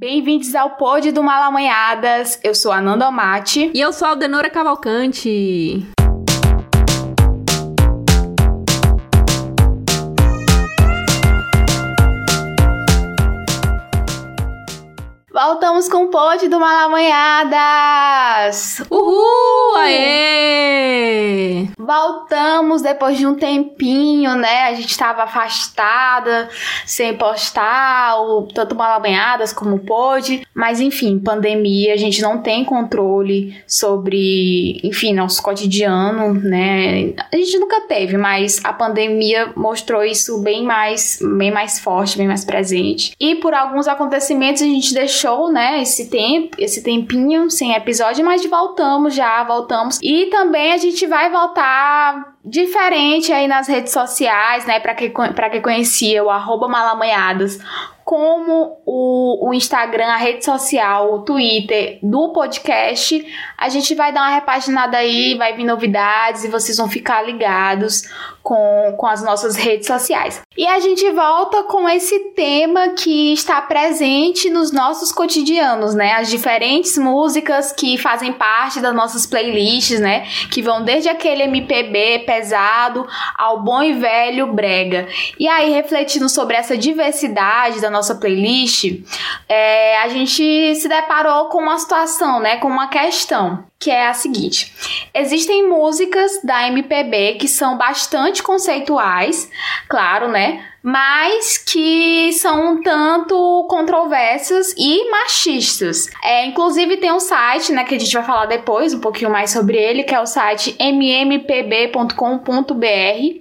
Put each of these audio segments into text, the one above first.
Bem-vindos ao Pod do Malamanhadas. Eu sou a Nanda Amati. E eu sou a Aldenora Cavalcante. Voltamos com o Pod do Malamanhadas! Uhul! Aê! Voltamos depois de um tempinho, né? A gente estava afastada, sem postar o, tanto Malamanhadas como o Pod. Mas enfim, pandemia, a gente não tem controle sobre, enfim, nosso cotidiano, né? A gente nunca teve, mas a pandemia mostrou isso bem mais, bem mais forte, bem mais presente. E por alguns acontecimentos a gente deixou né, esse tempo, esse tempinho sem episódio, mas voltamos já, voltamos. E também a gente vai voltar diferente aí nas redes sociais, né, para quem, quem conhecia o arroba malamanhadas como o, o, Instagram, a rede social, o Twitter do podcast, a gente vai dar uma repaginada aí, vai vir novidades e vocês vão ficar ligados com, com as nossas redes sociais. E a gente volta com esse tema que está presente nos nossos cotidianos, né? As diferentes músicas que fazem parte das nossas playlists, né? Que vão desde aquele MPB pesado ao bom e velho brega. E aí, refletindo sobre essa diversidade da nossa playlist, é, a gente se deparou com uma situação, né? Com uma questão que é a seguinte: existem músicas da MPB que são bastante conceituais, claro, né? Mas que são um tanto controversas e machistas. É, inclusive tem um site, né, que a gente vai falar depois um pouquinho mais sobre ele, que é o site mmpb.com.br.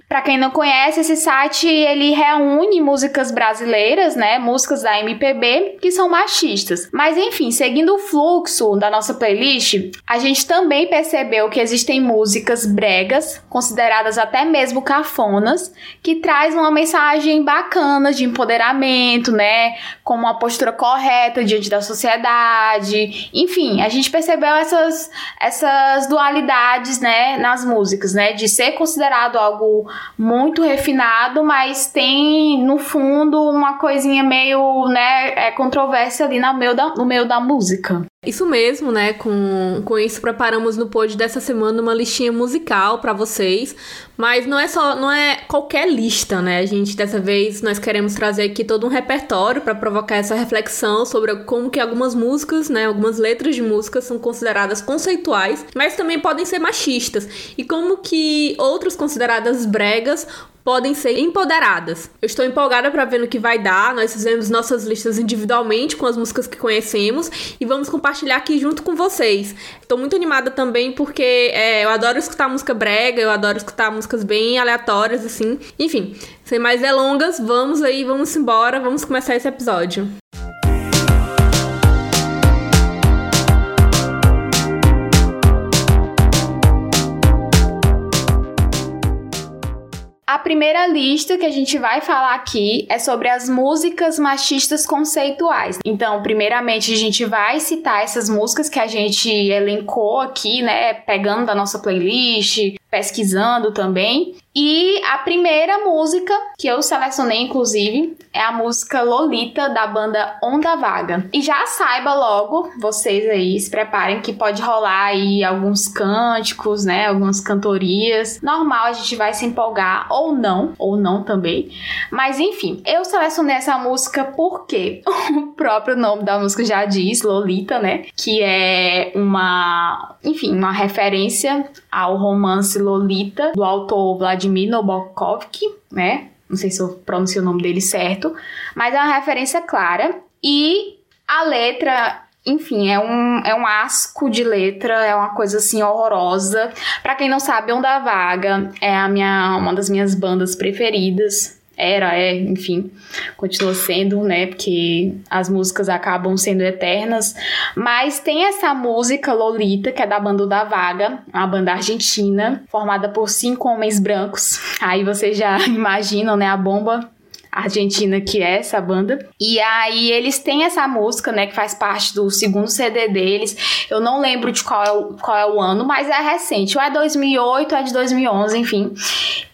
Para quem não conhece, esse site ele reúne músicas brasileiras, né, músicas da MPB que são machistas. Mas enfim, seguindo o fluxo da nossa playlist, a gente também percebeu que existem músicas bregas, consideradas até mesmo cafonas, que traz uma mensagem mensagem bacana de empoderamento, né? Como uma postura correta diante da sociedade. Enfim, a gente percebeu essas, essas dualidades, né, nas músicas, né? De ser considerado algo muito refinado, mas tem no fundo uma coisinha meio, né, é, controvérsia ali no meio da, no meio da música. Isso mesmo, né? Com, com isso preparamos no pod dessa semana uma listinha musical para vocês, mas não é só, não é qualquer lista, né? A gente dessa vez nós queremos trazer aqui todo um repertório para provocar essa reflexão sobre como que algumas músicas, né, algumas letras de músicas são consideradas conceituais, mas também podem ser machistas, e como que outras consideradas bregas podem ser empoderadas. Eu estou empolgada para ver no que vai dar. Nós fizemos nossas listas individualmente com as músicas que conhecemos e vamos compartilhar aqui junto com vocês. Estou muito animada também porque é, eu adoro escutar música brega, eu adoro escutar músicas bem aleatórias assim. Enfim, sem mais delongas, vamos aí, vamos embora, vamos começar esse episódio. A primeira lista que a gente vai falar aqui é sobre as músicas machistas conceituais. Então, primeiramente, a gente vai citar essas músicas que a gente elencou aqui, né? Pegando da nossa playlist, pesquisando também. E a primeira música que eu selecionei, inclusive, é a música Lolita da banda Onda Vaga. E já saiba logo, vocês aí se preparem que pode rolar aí alguns cânticos, né? Algumas cantorias. Normal, a gente vai se empolgar ou não, ou não também. Mas enfim, eu selecionei essa música porque o próprio nome da música já diz, Lolita, né? Que é uma, enfim, uma referência ao romance Lolita, do autor Vladimir Nabokov, né? Não sei se eu pronunciei o nome dele certo, mas é uma referência clara. E a letra enfim, é um, é um asco de letra, é uma coisa assim horrorosa. Para quem não sabe, Onda Vaga é a minha, uma das minhas bandas preferidas era, é, enfim, continua sendo, né? Porque as músicas acabam sendo eternas. Mas tem essa música Lolita, que é da banda da Vaga, uma banda argentina, formada por cinco homens brancos. Aí vocês já imaginam, né? A bomba argentina que é essa banda. E aí eles têm essa música, né, que faz parte do segundo CD deles. Eu não lembro de qual é o, qual é o ano, mas é recente. Ou é 2008 ou é de 2011, enfim.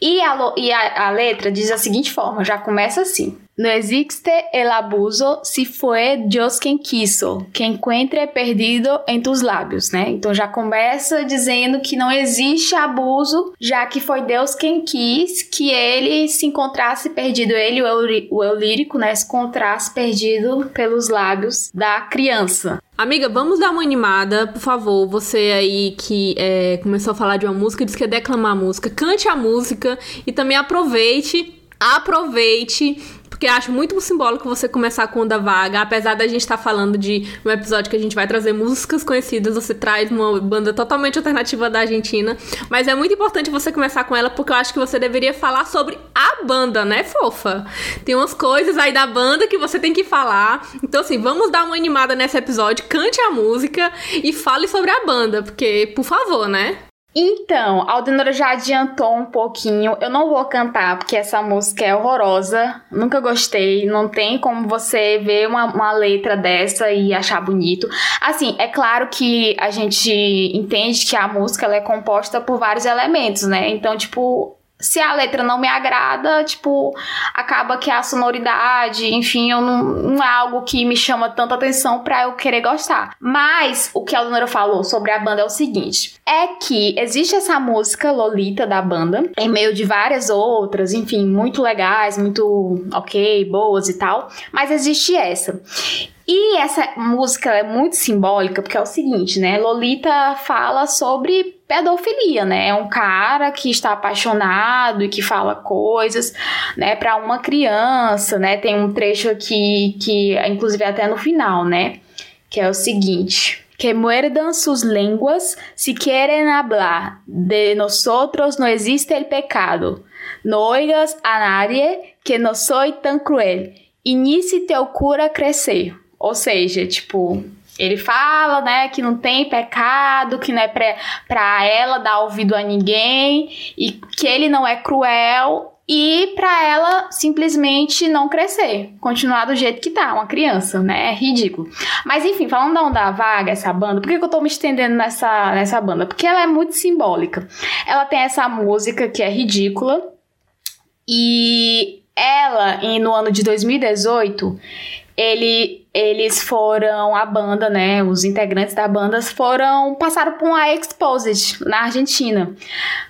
E, a, e a, a letra diz da seguinte forma, já começa assim. No existe el abuso se foi Deus quem quiso, que encuentre perdido em tus lábios, né? Então já começa dizendo que não existe abuso, já que foi Deus quem quis que ele se encontrasse perdido, ele, o eu lírico, né? Se encontrasse perdido pelos lábios da criança. Amiga, vamos dar uma animada, por favor. Você aí que é, começou a falar de uma música, disse que ia declamar a música, cante a música e também aproveite, aproveite porque acho muito simbólico você começar com Onda Vaga. Apesar da gente estar tá falando de um episódio que a gente vai trazer músicas conhecidas, você traz uma banda totalmente alternativa da Argentina. Mas é muito importante você começar com ela, porque eu acho que você deveria falar sobre a banda, né, fofa? Tem umas coisas aí da banda que você tem que falar. Então, assim, vamos dar uma animada nesse episódio, cante a música e fale sobre a banda, porque, por favor, né? Então, a Aldenora já adiantou um pouquinho. Eu não vou cantar porque essa música é horrorosa. Nunca gostei. Não tem como você ver uma, uma letra dessa e achar bonito. Assim, é claro que a gente entende que a música é composta por vários elementos, né? Então, tipo, se a letra não me agrada, tipo, acaba que a sonoridade, enfim, eu não, não é algo que me chama tanta atenção para eu querer gostar. Mas o que a Leonora falou sobre a banda é o seguinte: é que existe essa música Lolita da banda, em meio de várias outras, enfim, muito legais, muito ok, boas e tal, mas existe essa. E essa música é muito simbólica porque é o seguinte, né? Lolita fala sobre pedofilia, né? É um cara que está apaixonado e que fala coisas, né, para uma criança, né? Tem um trecho aqui que inclusive é até no final, né, que é o seguinte: que muerdan sus lenguas si quieren hablar de nosotros no existe el pecado. No oigas a nadie que no soy tan cruel. Inicie teu cura crescer. Ou seja, tipo, ele fala, né, que não tem pecado, que não é pra, pra ela dar ouvido a ninguém e que ele não é cruel e para ela simplesmente não crescer, continuar do jeito que tá, uma criança, né? É ridículo. Mas enfim, falando da Onda Vaga, essa banda, por que, que eu tô me estendendo nessa, nessa banda? Porque ela é muito simbólica. Ela tem essa música que é ridícula e ela, no ano de 2018, ele, eles foram, a banda, né, os integrantes da banda foram, passaram por uma Exposed na Argentina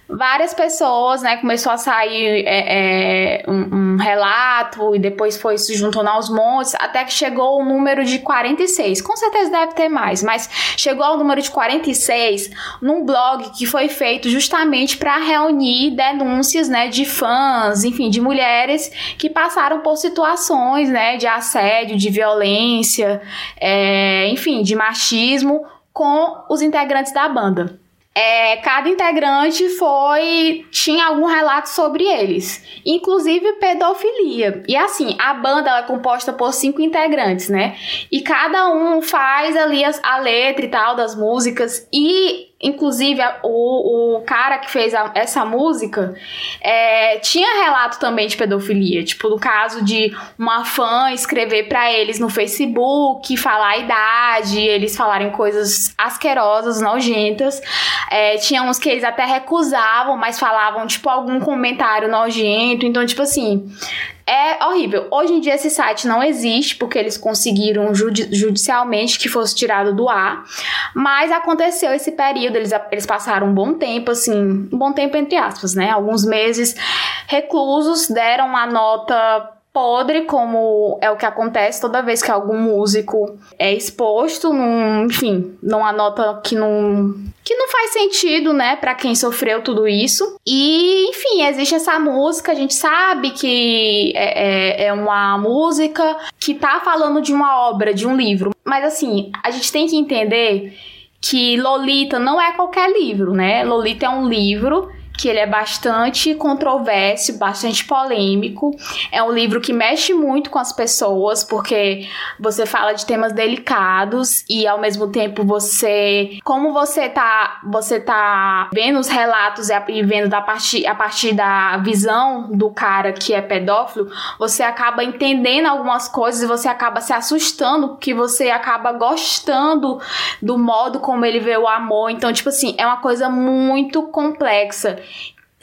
várias pessoas, né? Começou a sair é, é, um, um, relato e depois foi se juntando aos montes, até que chegou o número de 46. Com certeza deve ter mais, mas chegou ao número de 46 num blog que foi feito justamente para reunir denúncias, né, de fãs, enfim, de mulheres que passaram por situações, né, de assédio, de violência, é, enfim, de machismo com os integrantes da banda é, cada integrante foi tinha algum relato sobre eles, inclusive pedofilia. E assim, a banda é composta por cinco integrantes, né? E cada um faz ali a, a letra e tal das músicas e Inclusive, o, o cara que fez a, essa música é, tinha relato também de pedofilia. Tipo, no caso de uma fã escrever para eles no Facebook, falar a idade, eles falarem coisas asquerosas, nojentas. É, tinha uns que eles até recusavam, mas falavam, tipo, algum comentário nojento. Então, tipo assim, é horrível. Hoje em dia esse site não existe porque eles conseguiram judi judicialmente que fosse tirado do ar, mas aconteceu esse período, eles, eles passaram um bom tempo, assim, um bom tempo entre aspas, né? Alguns meses reclusos, deram a nota podre, como é o que acontece toda vez que algum músico é exposto, num, enfim, numa nota que não que não faz sentido, né, para quem sofreu tudo isso. E, enfim, existe essa música, a gente sabe que é, é, é uma música que tá falando de uma obra, de um livro. Mas, assim, a gente tem que entender que Lolita não é qualquer livro, né? Lolita é um livro que ele é bastante controverso, bastante polêmico. É um livro que mexe muito com as pessoas, porque você fala de temas delicados e ao mesmo tempo você, como você tá, você tá vendo os relatos e vendo da partir, a partir da visão do cara que é pedófilo, você acaba entendendo algumas coisas e você acaba se assustando, porque você acaba gostando do modo como ele vê o amor. Então, tipo assim, é uma coisa muito complexa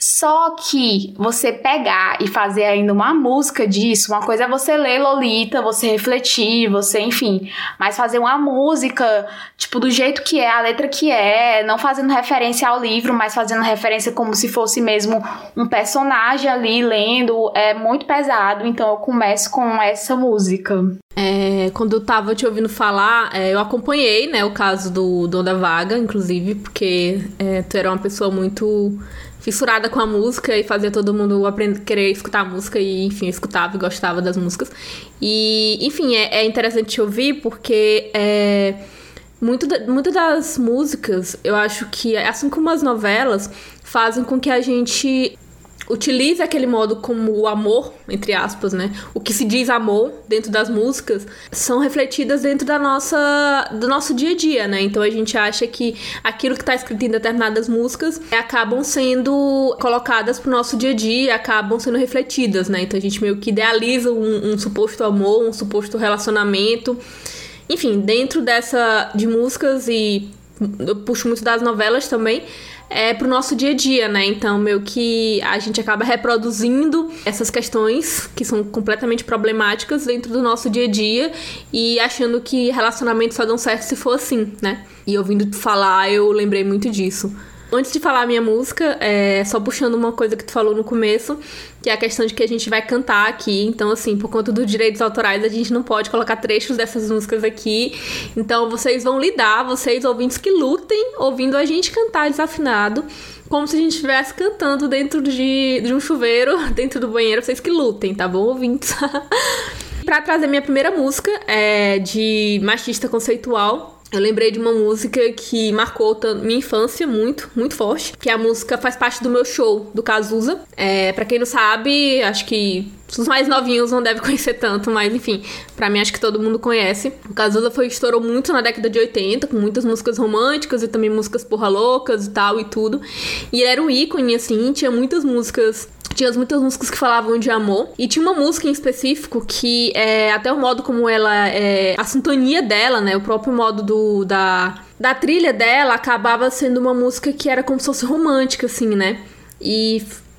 Só que você pegar e fazer ainda uma música disso, uma coisa é você ler Lolita, você refletir, você, enfim, mas fazer uma música, tipo, do jeito que é, a letra que é, não fazendo referência ao livro, mas fazendo referência como se fosse mesmo um personagem ali lendo, é muito pesado, então eu começo com essa música. É, quando eu tava te ouvindo falar, é, eu acompanhei, né, o caso do Dom da Vaga, inclusive, porque é, tu era uma pessoa muito fissurada com a música e fazia todo mundo aprender, querer escutar a música e, enfim, escutava e gostava das músicas. E, enfim, é, é interessante ouvir porque é, muito, muitas das músicas, eu acho que, assim como as novelas, fazem com que a gente utiliza aquele modo como o amor, entre aspas, né? O que se diz amor dentro das músicas são refletidas dentro da nossa do nosso dia a dia, né? Então a gente acha que aquilo que está escrito em determinadas músicas acabam sendo colocadas pro nosso dia a dia, acabam sendo refletidas, né? Então a gente meio que idealiza um, um suposto amor, um suposto relacionamento. Enfim, dentro dessa de músicas e eu puxo muito das novelas também, é pro nosso dia a dia, né? Então, meio que a gente acaba reproduzindo essas questões que são completamente problemáticas dentro do nosso dia a dia e achando que relacionamentos só dão certo se for assim, né? E ouvindo tu falar, eu lembrei muito disso. Antes de falar a minha música, é, só puxando uma coisa que tu falou no começo, que é a questão de que a gente vai cantar aqui. Então, assim, por conta dos direitos autorais, a gente não pode colocar trechos dessas músicas aqui. Então, vocês vão lidar, vocês ouvintes que lutem, ouvindo a gente cantar desafinado, como se a gente estivesse cantando dentro de, de um chuveiro, dentro do banheiro. Vocês que lutem, tá bom, ouvintes? Para trazer minha primeira música é de machista conceitual, eu lembrei de uma música que marcou minha infância muito, muito forte. Que a música faz parte do meu show do Cazuza. É, para quem não sabe, acho que os mais novinhos não devem conhecer tanto, mas enfim, para mim acho que todo mundo conhece. O Cazuza foi estourou muito na década de 80, com muitas músicas românticas e também músicas porra loucas e tal e tudo. E ele era um ícone assim, tinha muitas músicas tinha muitas músicas que falavam de amor. E tinha uma música em específico que é até o modo como ela é. A sintonia dela, né? O próprio modo do, da, da trilha dela acabava sendo uma música que era como se fosse romântica, assim, né? E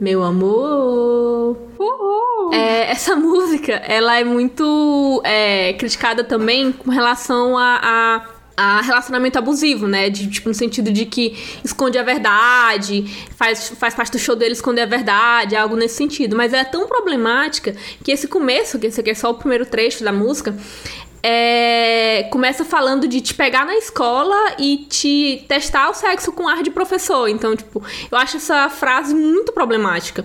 meu amor. Uhul. É, essa música, ela é muito é, criticada também com relação a, a a relacionamento abusivo, né? De, tipo, no sentido de que esconde a verdade, faz, faz parte do show dele esconder a verdade, algo nesse sentido. Mas é tão problemática que esse começo, que esse aqui é só o primeiro trecho da música, é, começa falando de te pegar na escola e te testar o sexo com ar de professor. Então, tipo, eu acho essa frase muito problemática.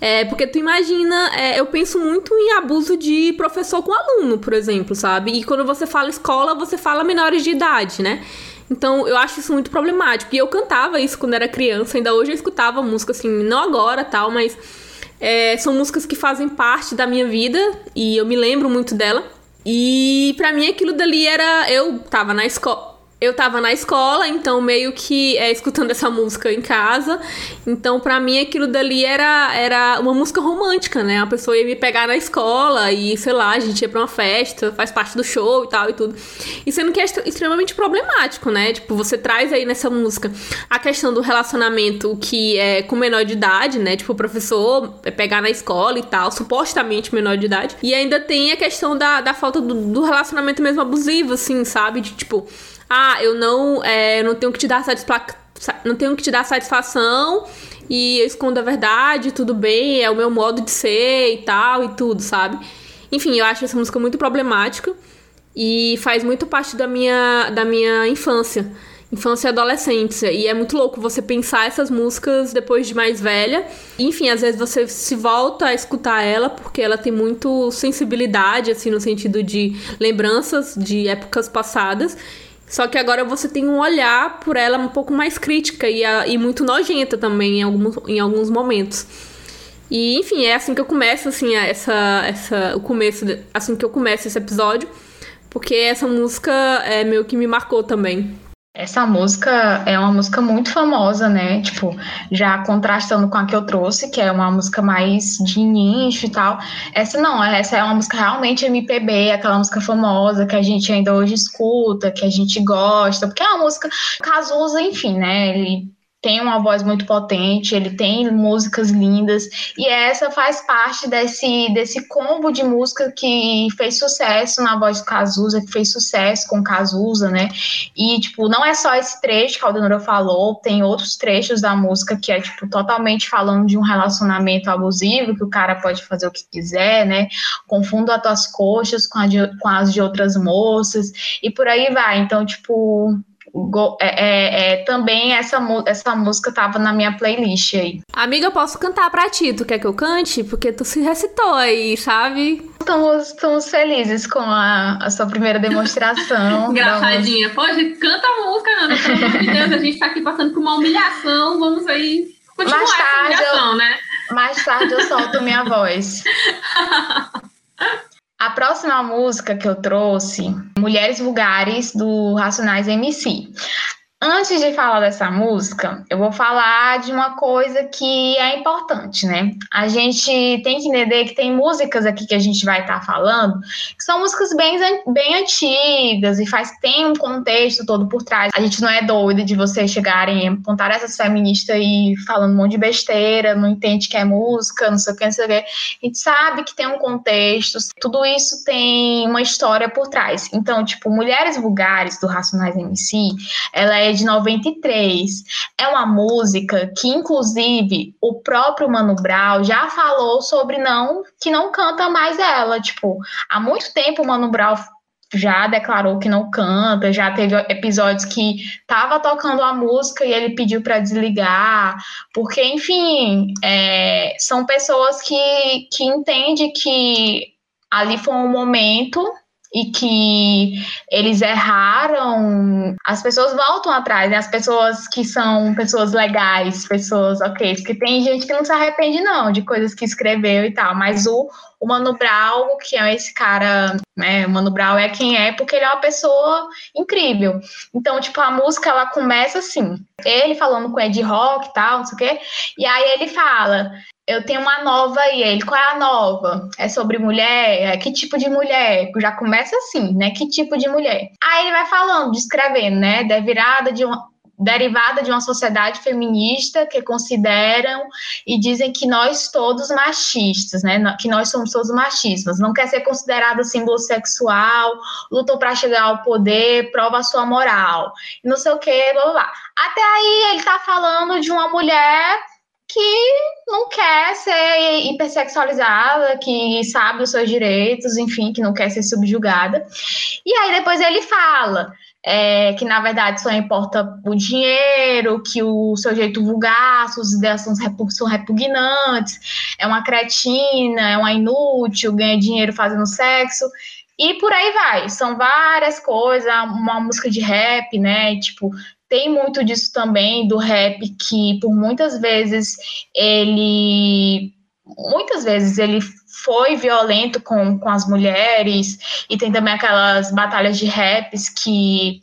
É, porque tu imagina, é, eu penso muito em abuso de professor com aluno, por exemplo, sabe? E quando você fala escola, você fala menores de idade, né? Então eu acho isso muito problemático. E eu cantava isso quando era criança, ainda hoje eu escutava música assim, não agora tal, mas é, são músicas que fazem parte da minha vida e eu me lembro muito dela. E para mim aquilo dali era. Eu tava na escola eu tava na escola, então meio que é, escutando essa música em casa. Então, para mim, aquilo dali era, era uma música romântica, né? A pessoa ia me pegar na escola e, sei lá, a gente ia pra uma festa, faz parte do show e tal e tudo. E sendo que é extremamente problemático, né? Tipo, você traz aí nessa música a questão do relacionamento que é com menor de idade, né? Tipo, o professor pegar na escola e tal, supostamente menor de idade. E ainda tem a questão da, da falta do, do relacionamento mesmo abusivo, assim, sabe? De tipo ah, eu não, é, não tenho que te dar satisfação, não tenho que te dar satisfação e eu escondo a verdade, tudo bem, é o meu modo de ser e tal e tudo, sabe? Enfim, eu acho essa música muito problemática e faz muito parte da minha, da minha infância, infância e adolescência. E é muito louco você pensar essas músicas depois de mais velha. Enfim, às vezes você se volta a escutar ela porque ela tem muito sensibilidade, assim, no sentido de lembranças de épocas passadas. Só que agora você tem um olhar por ela um pouco mais crítica e, a, e muito nojenta também em alguns, em alguns momentos. E, enfim, é assim que eu começo, assim, essa, essa, o começo, assim que eu começo esse episódio, porque essa música é meio que me marcou também. Essa música é uma música muito famosa, né? Tipo, já contrastando com a que eu trouxe, que é uma música mais de nicho e tal. Essa não, essa é uma música realmente MPB, aquela música famosa que a gente ainda hoje escuta, que a gente gosta, porque é uma música Cazuza, enfim, né? Ele tem uma voz muito potente, ele tem músicas lindas, e essa faz parte desse, desse combo de música que fez sucesso na voz do Cazuza, que fez sucesso com Cazuza, né? E, tipo, não é só esse trecho que a Aldenora falou, tem outros trechos da música que é, tipo, totalmente falando de um relacionamento abusivo, que o cara pode fazer o que quiser, né? Confundo as tuas coxas com, de, com as de outras moças, e por aí vai. Então, tipo, é, é, é, também essa, essa música tava na minha playlist aí. Amiga, posso cantar pra ti? Tu quer que eu cante? Porque tu se recitou aí, sabe? Estamos, estamos felizes com a, a sua primeira demonstração. Engraçadinha. Pode, canta a música, Ana. Pelo amor de Deus, a gente tá aqui passando por uma humilhação. Vamos aí continuar mais tarde essa humilhação, eu, né? Mais tarde eu solto minha voz. A próxima música que eu trouxe, Mulheres Vulgares, do Racionais MC. Antes de falar dessa música, eu vou falar de uma coisa que é importante, né? A gente tem que entender que tem músicas aqui que a gente vai estar tá falando que são músicas bem, bem antigas e faz tem um contexto todo por trás. A gente não é doido de vocês chegarem e contar essas feministas e falando um monte de besteira, não entende que é música, não sei o que, não sei o que. A gente sabe que tem um contexto, tudo isso tem uma história por trás. Então, tipo, Mulheres Vulgares, do Racionais MC, ela é de 93. É uma música que, inclusive, o próprio Mano Brown já falou sobre não que não canta mais ela. Tipo, há muito tempo o Mano Brown já declarou que não canta, já teve episódios que tava tocando a música e ele pediu para desligar, porque, enfim, é, são pessoas que, que entendem que ali foi um momento e que eles erraram, as pessoas voltam atrás, né? As pessoas que são pessoas legais, pessoas ok, porque tem gente que não se arrepende não de coisas que escreveu e tal, mas o, o Mano Brown, que é esse cara, né, o Mano Brown é quem é porque ele é uma pessoa incrível. Então, tipo, a música ela começa assim, ele falando com Ed Rock e tal, não sei o quê, e aí ele fala eu tenho uma nova e ele, qual é a nova? É sobre mulher? É, que tipo de mulher? Já começa assim, né? Que tipo de mulher? Aí ele vai falando, descrevendo, né? Da virada de uma, derivada de uma sociedade feminista que consideram e dizem que nós todos machistas, né? Que nós somos todos machistas. Não quer ser considerado símbolo sexual, lutou para chegar ao poder, prova a sua moral. Não sei o que, blá blá blá. Até aí ele tá falando de uma mulher que não quer ser hipersexualizada, que sabe os seus direitos, enfim, que não quer ser subjugada. E aí depois ele fala é, que na verdade só importa o dinheiro, que o seu jeito vulgar, suas ideias são, repugnantes, é uma cretina, é uma inútil, ganha dinheiro fazendo sexo. E por aí vai, são várias coisas, uma música de rap, né? Tipo, tem muito disso também do rap que por muitas vezes ele muitas vezes ele foi violento com, com as mulheres e tem também aquelas batalhas de raps que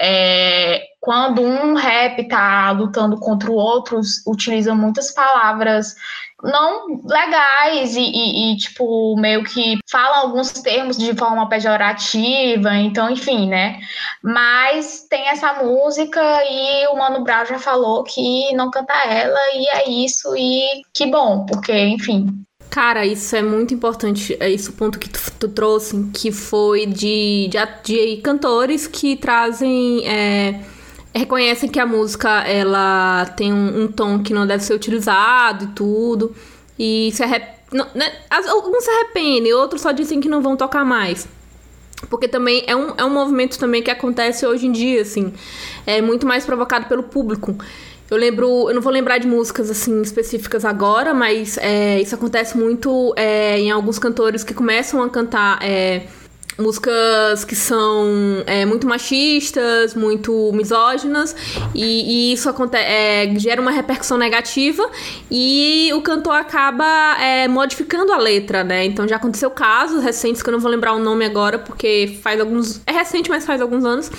é, quando um rap tá lutando contra o outro, utiliza muitas palavras não legais e, e, e, tipo, meio que fala alguns termos de forma pejorativa, então, enfim, né? Mas tem essa música e o Mano Brown já falou que não canta ela e é isso, e que bom, porque, enfim. Cara, isso é muito importante, é isso o ponto que tu, tu trouxe, que foi de, de, de cantores que trazem... É reconhecem que a música ela tem um, um, tom que não deve ser utilizado e tudo. E se arrep... né? Alguns se arrependem, outros só dizem que não vão tocar mais. Porque também é um, é um movimento também que acontece hoje em dia, assim. É muito mais provocado pelo público. Eu lembro, eu não vou lembrar de músicas assim específicas agora, mas é, isso acontece muito é, em alguns cantores que começam a cantar é, músicas que são é, muito machistas, muito misóginas, e, e isso é, gera uma repercussão negativa e o cantor acaba é, modificando a letra, né? Então já aconteceu casos recentes, que eu não vou lembrar o nome agora, porque faz alguns. É recente, mas faz alguns anos,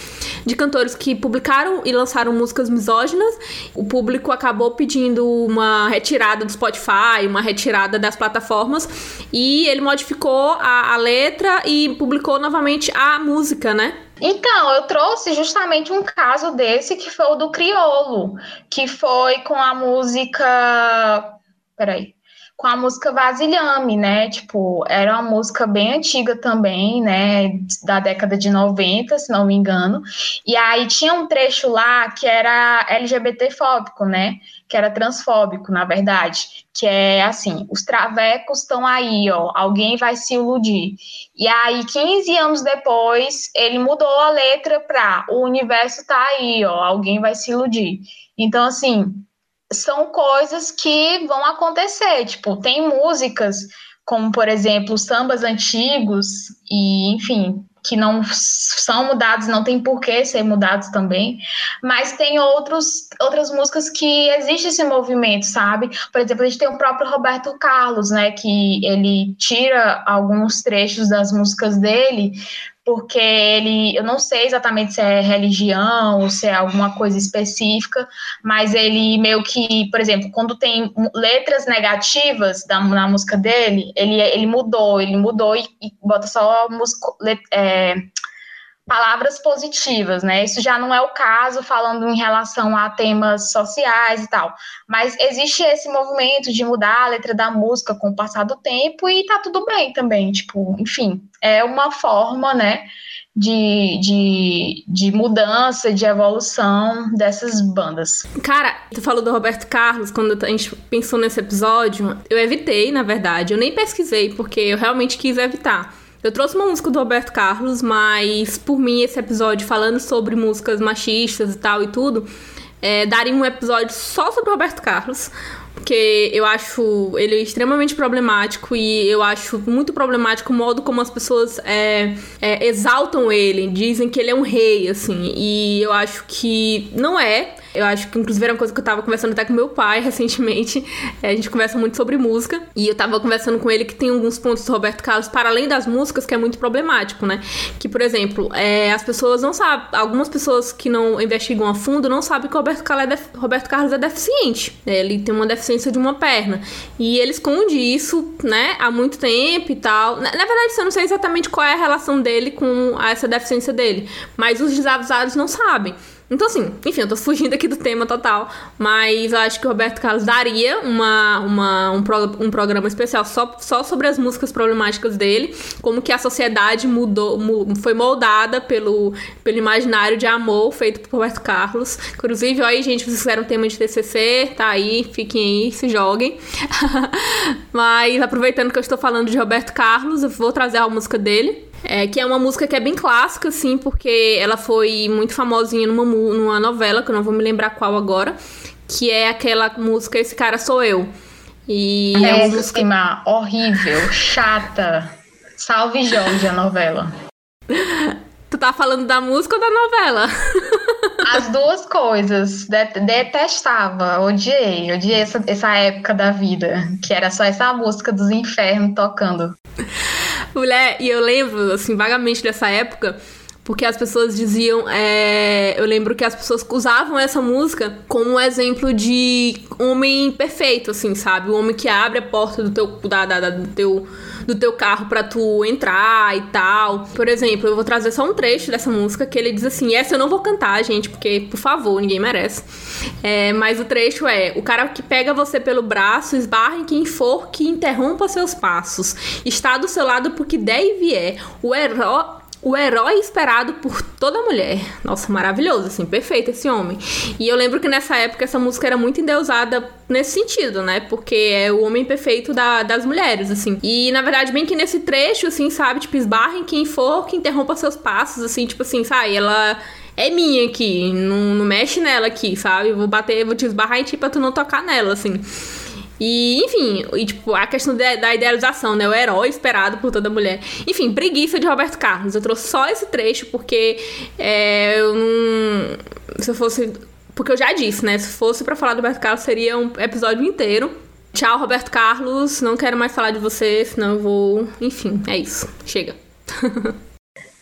de cantores que publicaram e lançaram músicas misóginas. O público acabou pedindo uma retirada do Spotify, uma retirada das plataformas, e ele modificou a, a letra e publicou novamente a música, né? Então, eu trouxe justamente um caso desse que foi o do Criolo, que foi com a música. Peraí com a música Vasilhame, né? Tipo, era uma música bem antiga também, né? Da década de 90, se não me engano. E aí tinha um trecho lá que era LGBTfóbico, né? Que era transfóbico, na verdade. Que é assim: os travecos estão aí, ó. Alguém vai se iludir. E aí, 15 anos depois, ele mudou a letra pra o universo tá aí, ó. Alguém vai se iludir. Então, assim, são coisas que vão acontecer. Tipo, tem músicas como, por exemplo, sambas antigos e, enfim, que não são mudados, não tem por que ser mudados também, mas tem outros, outras músicas que existe esse movimento, sabe? Por exemplo, a gente tem o próprio Roberto Carlos, né, que ele tira alguns trechos das músicas dele porque ele, eu não sei exatamente se é religião ou se é alguma coisa específica, mas ele meio que, por exemplo, quando tem letras negativas da, na música dele, ele, ele mudou, ele mudou e, e bota só é, palavras positivas, né? Isso já não é o caso falando em relação a temas sociais e tal, mas existe esse movimento de mudar a letra da música com o passar do tempo e tá tudo bem também, tipo, enfim, é uma forma, né, de, de, de mudança, de evolução dessas bandas. Cara, tu falou do Roberto Carlos, quando a gente pensou nesse episódio, eu evitei, na verdade, eu nem pesquisei, porque eu realmente quis evitar. Eu trouxe uma música do Roberto Carlos, mas por mim esse episódio falando sobre músicas machistas e tal e tudo, é, daria um episódio só sobre o Roberto Carlos, porque eu acho ele extremamente problemático e eu acho muito problemático o modo como as pessoas é, é, exaltam ele, dizem que ele é um rei, assim, e eu acho que não é. Eu acho que, inclusive, era uma coisa que eu tava conversando até com meu pai recentemente. É, a gente conversa muito sobre música. E eu tava conversando com ele que tem alguns pontos do Roberto Carlos, para além das músicas, que é muito problemático, né? Que, por exemplo, é, as pessoas não sabem. Algumas pessoas que não investigam a fundo não sabem que o Roberto Carlos é, Roberto Carlos é deficiente. É, ele tem uma deficiência de uma perna. E ele esconde isso, né, há muito tempo e tal. Na, na verdade, eu não sei exatamente qual é a relação dele com essa deficiência dele. Mas os desavisados não sabem. Então, assim, enfim, eu tô fugindo aqui do tema total, mas eu acho que o Roberto Carlos daria uma, uma, um, pro, um programa especial só, só sobre as músicas problemáticas dele, como que a sociedade mudou, foi moldada pelo, pelo imaginário de amor feito por Roberto Carlos. Inclusive, aí, gente, vocês fizeram tema de TCC, tá aí, fiquem aí, se joguem. mas, aproveitando que eu estou falando de Roberto Carlos, eu vou trazer a música dele, é, que é uma música que é bem clássica, assim, porque ela foi muito famosinha numa, numa novela, que eu não vou me lembrar qual agora, que é aquela música Esse Cara Sou Eu. E é, é uma música horrível, chata. Salve Jorge, a novela. Tu tá falando da música ou da novela? As duas coisas. Detestava, odiei. Odiei essa, essa época da vida, que era só essa música dos infernos tocando. Mulher, e eu lembro, assim, vagamente dessa época, porque as pessoas diziam. É, eu lembro que as pessoas usavam essa música como um exemplo de homem perfeito, assim, sabe? O homem que abre a porta do teu, da, da, do teu, do teu carro para tu entrar e tal. Por exemplo, eu vou trazer só um trecho dessa música que ele diz assim: essa eu não vou cantar, gente, porque, por favor, ninguém merece. É, mas o trecho é: o cara que pega você pelo braço, esbarra em quem for que interrompa seus passos. Está do seu lado porque der e vier. O herói o herói esperado por toda mulher. Nossa, maravilhoso, assim, perfeito esse homem. E eu lembro que nessa época essa música era muito endeusada nesse sentido, né? Porque é o homem perfeito da, das mulheres, assim. E na verdade, bem que nesse trecho, assim, sabe? Tipo, esbarra em quem for que interrompa seus passos, assim, tipo assim, sabe? Ela é minha aqui, não, não mexe nela aqui, sabe? Vou bater, vou te esbarrar em ti pra tu não tocar nela, assim. E, enfim, e, tipo, a questão de, da idealização, né? O herói esperado por toda mulher. Enfim, preguiça de Roberto Carlos. Eu trouxe só esse trecho porque é, eu não. Se eu fosse. Porque eu já disse, né? Se fosse para falar do Roberto Carlos, seria um episódio inteiro. Tchau, Roberto Carlos. Não quero mais falar de você, senão eu vou. Enfim, é isso. Chega.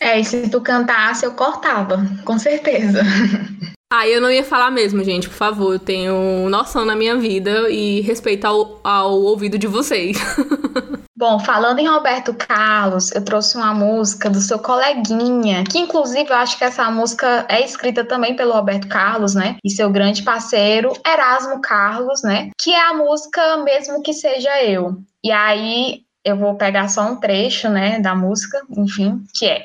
É, e se tu cantasse, eu cortava, com certeza. Ah, eu não ia falar mesmo, gente, por favor. Eu tenho noção na minha vida e respeito ao, ao ouvido de vocês. Bom, falando em Roberto Carlos, eu trouxe uma música do seu coleguinha, que inclusive eu acho que essa música é escrita também pelo Roberto Carlos, né? E seu grande parceiro, Erasmo Carlos, né? Que é a música Mesmo Que Seja Eu. E aí eu vou pegar só um trecho, né, da música, enfim, que é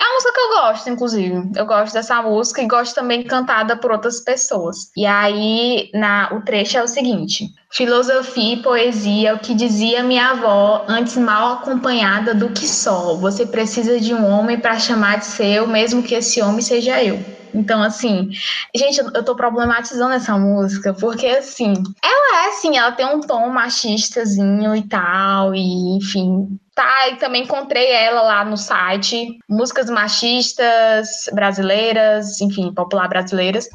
é uma música que eu gosto, inclusive. Eu gosto dessa música e gosto também cantada por outras pessoas. E aí, na, o trecho é o seguinte: Filosofia e poesia, é o que dizia minha avó, antes mal acompanhada do que só. Você precisa de um homem para chamar de seu, mesmo que esse homem seja eu. Então, assim, gente, eu tô problematizando essa música, porque, assim, ela é, assim, ela tem um tom machistazinho e tal, e, enfim, tá, e também encontrei ela lá no site, músicas machistas brasileiras, enfim, popular brasileiras.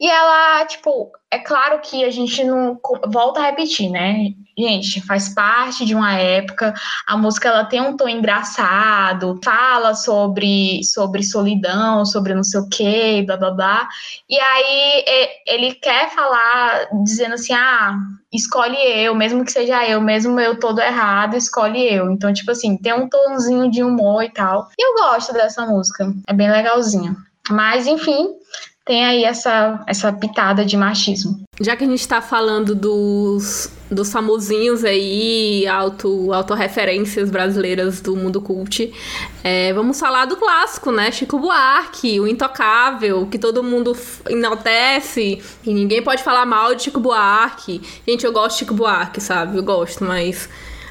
E ela, tipo, é claro que a gente não volta a repetir, né? Gente, faz parte de uma época. A música ela tem um tom engraçado, fala sobre sobre solidão, sobre não sei o quê, blá blá blá. E aí ele quer falar dizendo assim: "Ah, escolhe eu, mesmo que seja eu, mesmo eu todo errado, escolhe eu". Então, tipo assim, tem um tonzinho de humor e tal. E eu gosto dessa música. É bem legalzinha. Mas, enfim, tem aí essa, essa pitada de machismo. Já que a gente tá falando dos, dos famosinhos aí, auto, autorreferências brasileiras do mundo cult, é, vamos falar do clássico, né? Chico Buarque, o intocável, que todo mundo enaltece, e ninguém pode falar mal de Chico Buarque. Gente, eu gosto de Chico Buarque, sabe? Eu gosto, mas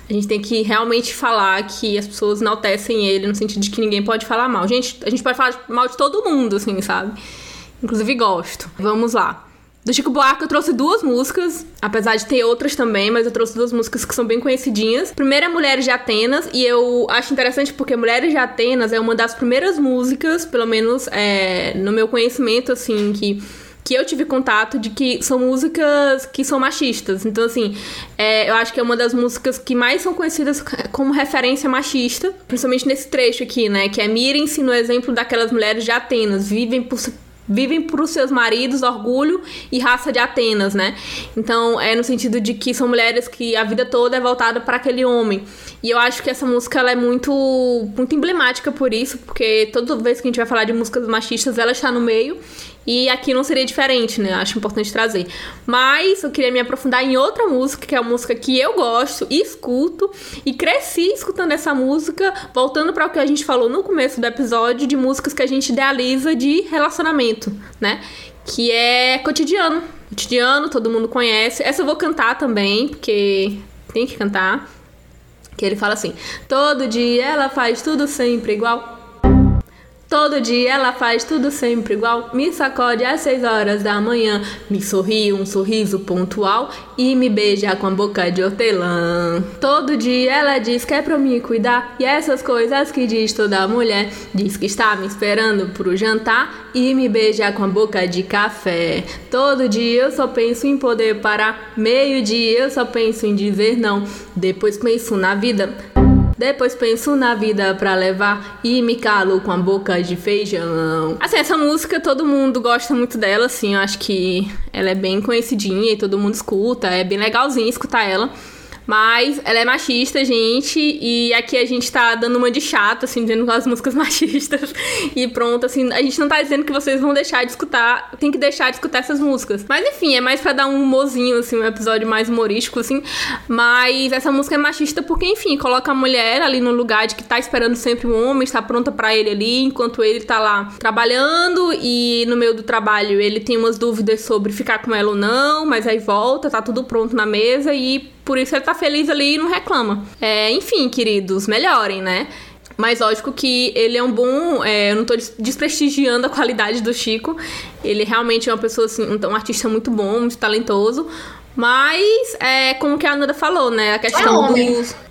a gente tem que realmente falar que as pessoas enaltecem ele no sentido de que ninguém pode falar mal. Gente, a gente pode falar mal de todo mundo, assim, sabe? Inclusive gosto. Vamos lá. Do Chico Buarque eu trouxe duas músicas, apesar de ter outras também, mas eu trouxe duas músicas que são bem conhecidinhas. Primeira é Mulheres de Atenas, e eu acho interessante porque Mulheres de Atenas é uma das primeiras músicas, pelo menos é, no meu conhecimento, assim, que que eu tive contato de que são músicas que são machistas. Então, assim, é, eu acho que é uma das músicas que mais são conhecidas como referência machista, principalmente nesse trecho aqui, né? Que é Mirem-se no exemplo daquelas mulheres de Atenas, vivem por vivem para os seus maridos, orgulho e raça de Atenas, né? Então, é no sentido de que são mulheres que a vida toda é voltada para aquele homem. E eu acho que essa música ela é muito muito emblemática por isso, porque toda vez que a gente vai falar de músicas machistas, ela está no meio. E aqui não seria diferente, né? Acho importante trazer. Mas eu queria me aprofundar em outra música, que é a música que eu gosto escuto. E cresci escutando essa música, voltando para o que a gente falou no começo do episódio, de músicas que a gente idealiza de relacionamento, né? Que é cotidiano. Cotidiano, todo mundo conhece. Essa eu vou cantar também, porque tem que cantar. Que ele fala assim: Todo dia ela faz tudo sempre igual. Todo dia ela faz tudo sempre igual. Me sacode às seis horas da manhã, me sorri um sorriso pontual e me beija com a boca de hortelã. Todo dia ela diz que é pra me cuidar e essas coisas que diz toda mulher. Diz que está me esperando pro jantar e me beija com a boca de café. Todo dia eu só penso em poder parar. Meio dia eu só penso em dizer não. Depois penso na vida. Depois penso na vida pra levar e me calo com a boca de feijão. Assim, essa música todo mundo gosta muito dela, assim, eu acho que ela é bem conhecidinha e todo mundo escuta, é bem legalzinho escutar ela. Mas ela é machista, gente, e aqui a gente tá dando uma de chata, assim, dizendo as músicas machistas. E pronto, assim, a gente não tá dizendo que vocês vão deixar de escutar, tem que deixar de escutar essas músicas. Mas enfim, é mais para dar um humorzinho, assim, um episódio mais humorístico, assim. Mas essa música é machista porque, enfim, coloca a mulher ali no lugar de que tá esperando sempre um homem, está pronta para ele ali, enquanto ele tá lá trabalhando e no meio do trabalho ele tem umas dúvidas sobre ficar com ela ou não, mas aí volta, tá tudo pronto na mesa e por isso ele tá feliz ali e não reclama. É, enfim, queridos, melhorem, né? Mas lógico que ele é um bom. É, eu não tô desprestigiando a qualidade do Chico. Ele realmente é uma pessoa, assim, um, um artista muito bom, muito talentoso. Mas, é como que a Nanda falou, né? A questão é dos.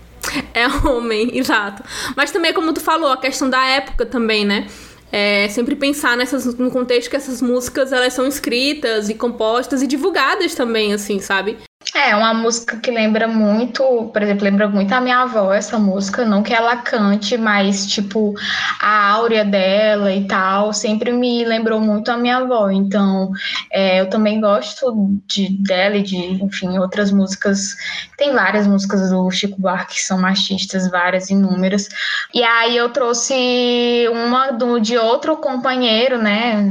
É homem, exato. Mas também, como tu falou, a questão da época também, né? É sempre pensar nessas, no contexto que essas músicas elas são escritas e compostas e divulgadas também, assim, sabe? É, uma música que lembra muito, por exemplo, lembra muito a minha avó, essa música, não que ela cante, mas tipo, a áurea dela e tal, sempre me lembrou muito a minha avó. Então, é, eu também gosto de, dela e de, enfim, outras músicas. Tem várias músicas do Chico Buarque que são machistas, várias, inúmeras. E aí eu trouxe uma do, de outro companheiro, né?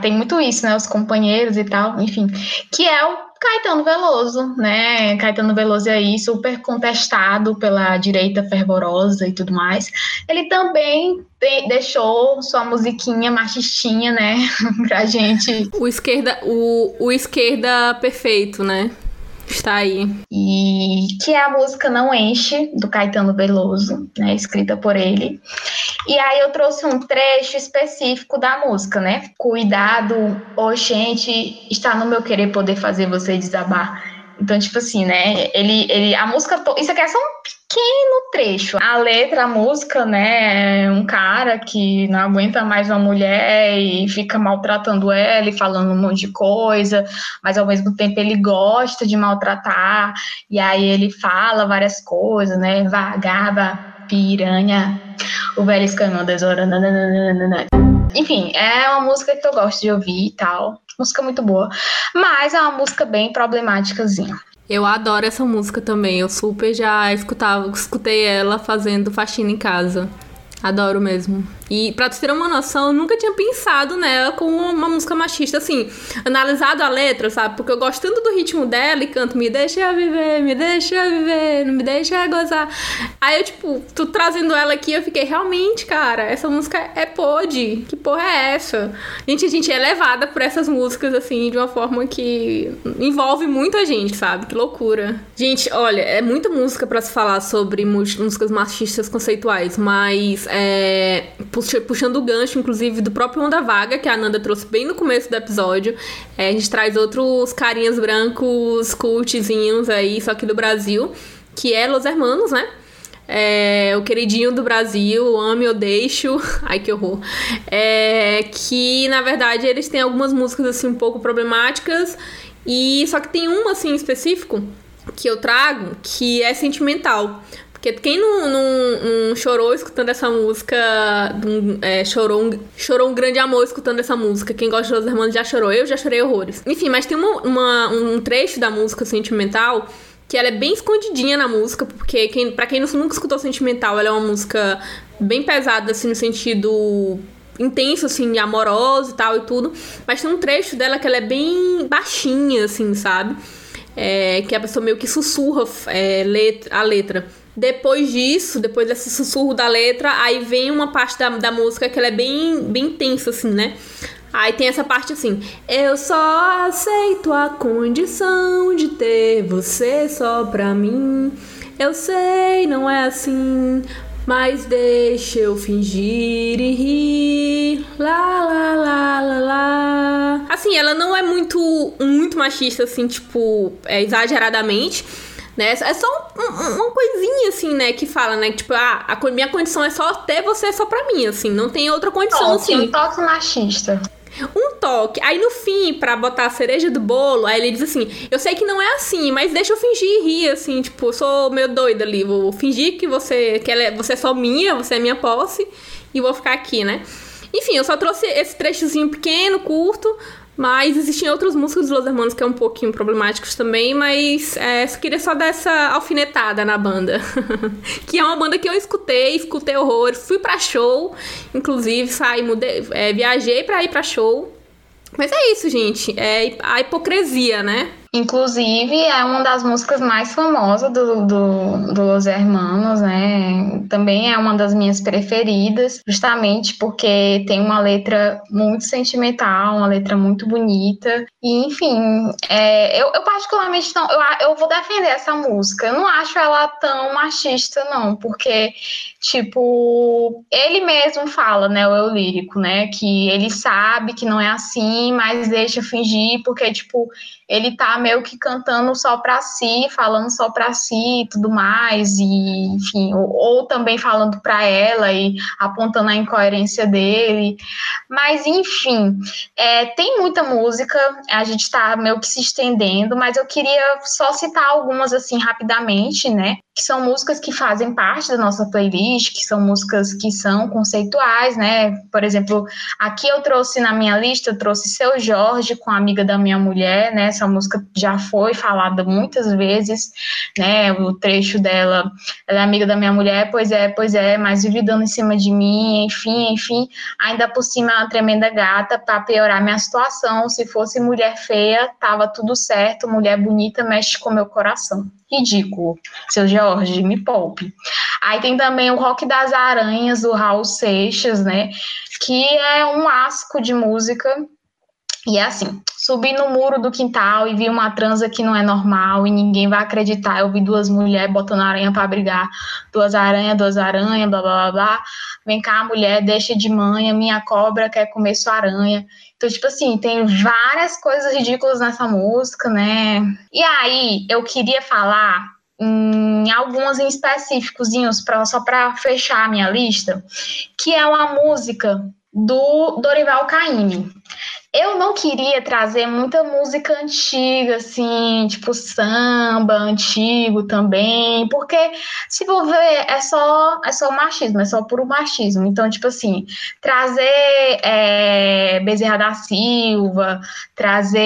Tem muito isso, né? Os companheiros e tal, enfim, que é o Caetano Veloso, né? Caetano Veloso aí, super contestado pela direita fervorosa e tudo mais. Ele também deixou sua musiquinha machistinha, né? pra gente. O esquerda, o, o esquerda perfeito, né? Está aí. E que é a música Não Enche, do Caetano Veloso, né? Escrita por ele. E aí eu trouxe um trecho específico da música, né? Cuidado, oh gente, está no meu querer poder fazer você desabar. Então, tipo assim, né? Ele, ele, a música, isso aqui é só um pequeno trecho. A letra, a música, né? É um cara que não aguenta mais uma mulher e fica maltratando ela e falando um monte de coisa, mas ao mesmo tempo ele gosta de maltratar. E aí ele fala várias coisas, né? Vagaba, piranha, o velho escanhão das horas. Enfim, é uma música que eu gosto de ouvir e tal. Música muito boa. Mas é uma música bem problemáticazinha. Eu adoro essa música também. Eu super já escutava, escutei ela fazendo faxina em casa. Adoro mesmo. E pra ter uma noção, eu nunca tinha pensado nela como uma música machista, assim, analisado a letra, sabe? Porque eu gosto tanto do ritmo dela e canto Me deixa viver, me deixa viver, não me deixa gozar. Aí eu, tipo, tu trazendo ela aqui, eu fiquei, realmente, cara, essa música é pode. Que porra é essa? Gente, a gente é levada por essas músicas, assim, de uma forma que envolve muito a gente, sabe? Que loucura. Gente, olha, é muita música para se falar sobre músicas machistas conceituais, mas é puxando o gancho, inclusive, do próprio Onda Vaga, que a Ananda trouxe bem no começo do episódio. É, a gente traz outros carinhas brancos, cultzinhos aí, só que do Brasil, que é Los Hermanos, né? É, o queridinho do Brasil, Ame ou Deixo, ai que horror. É, que na verdade eles têm algumas músicas assim um pouco problemáticas e só que tem uma assim específico que eu trago que é sentimental. Porque quem não, não, não chorou escutando essa música, é, chorou, um, chorou um grande amor escutando essa música. Quem gosta de Los Hermanos já chorou, eu já chorei horrores. Enfim, mas tem uma, uma, um trecho da música sentimental que ela é bem escondidinha na música, porque quem, pra quem nunca escutou Sentimental, ela é uma música bem pesada, assim, no sentido intenso, assim, amoroso e tal e tudo. Mas tem um trecho dela que ela é bem baixinha, assim, sabe? É, que a pessoa meio que sussurra é, letra, a letra. Depois disso, depois desse sussurro da letra, aí vem uma parte da, da música que ela é bem, bem intensa, assim, né? Aí tem essa parte assim: Eu só aceito a condição de ter você só pra mim. Eu sei, não é assim, mas deixa eu fingir e rir. Lá, lá, lá, lá, lá. Assim, ela não é muito, muito machista, assim, tipo, é, exageradamente. Né? É só um, uma coisinha, assim, né, que fala, né? Que, tipo, ah, a minha condição é só ter você só pra mim, assim. Não tem outra condição, toque, assim. Um toque machista. Um toque. Aí no fim, pra botar a cereja do bolo, aí ele diz assim: Eu sei que não é assim, mas deixa eu fingir e rir, assim, tipo, eu sou meio doida ali. Vou fingir que você que é, você é só minha, você é minha posse, e vou ficar aqui, né? Enfim, eu só trouxe esse trechozinho pequeno, curto, mas existem outras músicas dos Los Hermanos que é um pouquinho problemáticos também, mas é, queria só dar essa alfinetada na banda. que é uma banda que eu escutei, escutei horror, fui pra show, inclusive saí, mudei, é, viajei pra ir pra show. Mas é isso, gente. É a hipocrisia, né? Inclusive, é uma das músicas mais famosas do, do, do Los Hermanos, né? Também é uma das minhas preferidas, justamente porque tem uma letra muito sentimental, uma letra muito bonita. E, enfim, é, eu, eu, particularmente não. Eu, eu vou defender essa música. Eu não acho ela tão machista, não, porque, tipo, ele mesmo fala, né? O eu lírico, né? Que ele sabe que não é assim, mas deixa fingir, porque, tipo, ele tá meio que cantando só para si, falando só para si e tudo mais, e enfim, ou, ou também falando para ela e apontando a incoerência dele. Mas enfim, é, tem muita música, a gente está meio que se estendendo, mas eu queria só citar algumas assim rapidamente, né? Que são músicas que fazem parte da nossa playlist, que são músicas que são conceituais, né? Por exemplo, aqui eu trouxe na minha lista, eu trouxe Seu Jorge com a amiga da minha mulher, né? Essa música já foi falada muitas vezes, né? O trecho dela, ela é amiga da minha mulher, pois é, pois é, mas vive dando em cima de mim, enfim, enfim. Ainda por cima é uma tremenda gata para piorar minha situação. Se fosse mulher feia, tava tudo certo, mulher bonita mexe com meu coração ridículo. Seu Jorge, me poupe. Aí tem também o Rock das Aranhas, do Raul Seixas, né? Que é um asco de música. E é assim, subi no muro do quintal e vi uma transa que não é normal e ninguém vai acreditar. Eu vi duas mulheres botando aranha para brigar. Duas aranhas, duas aranhas, blá blá blá blá. Vem cá, mulher, deixa de manha, minha cobra quer comer sua aranha. Então, tipo assim, tem várias coisas ridículas nessa música, né? E aí, eu queria falar em algumas em específicos, pra, só para fechar a minha lista, que é uma música do Dorival Caymmi. Eu não queria trazer muita música antiga, assim, tipo samba antigo também, porque se for ver, é só, é só machismo, é só puro machismo. Então, tipo assim, trazer é, Bezerra da Silva, trazer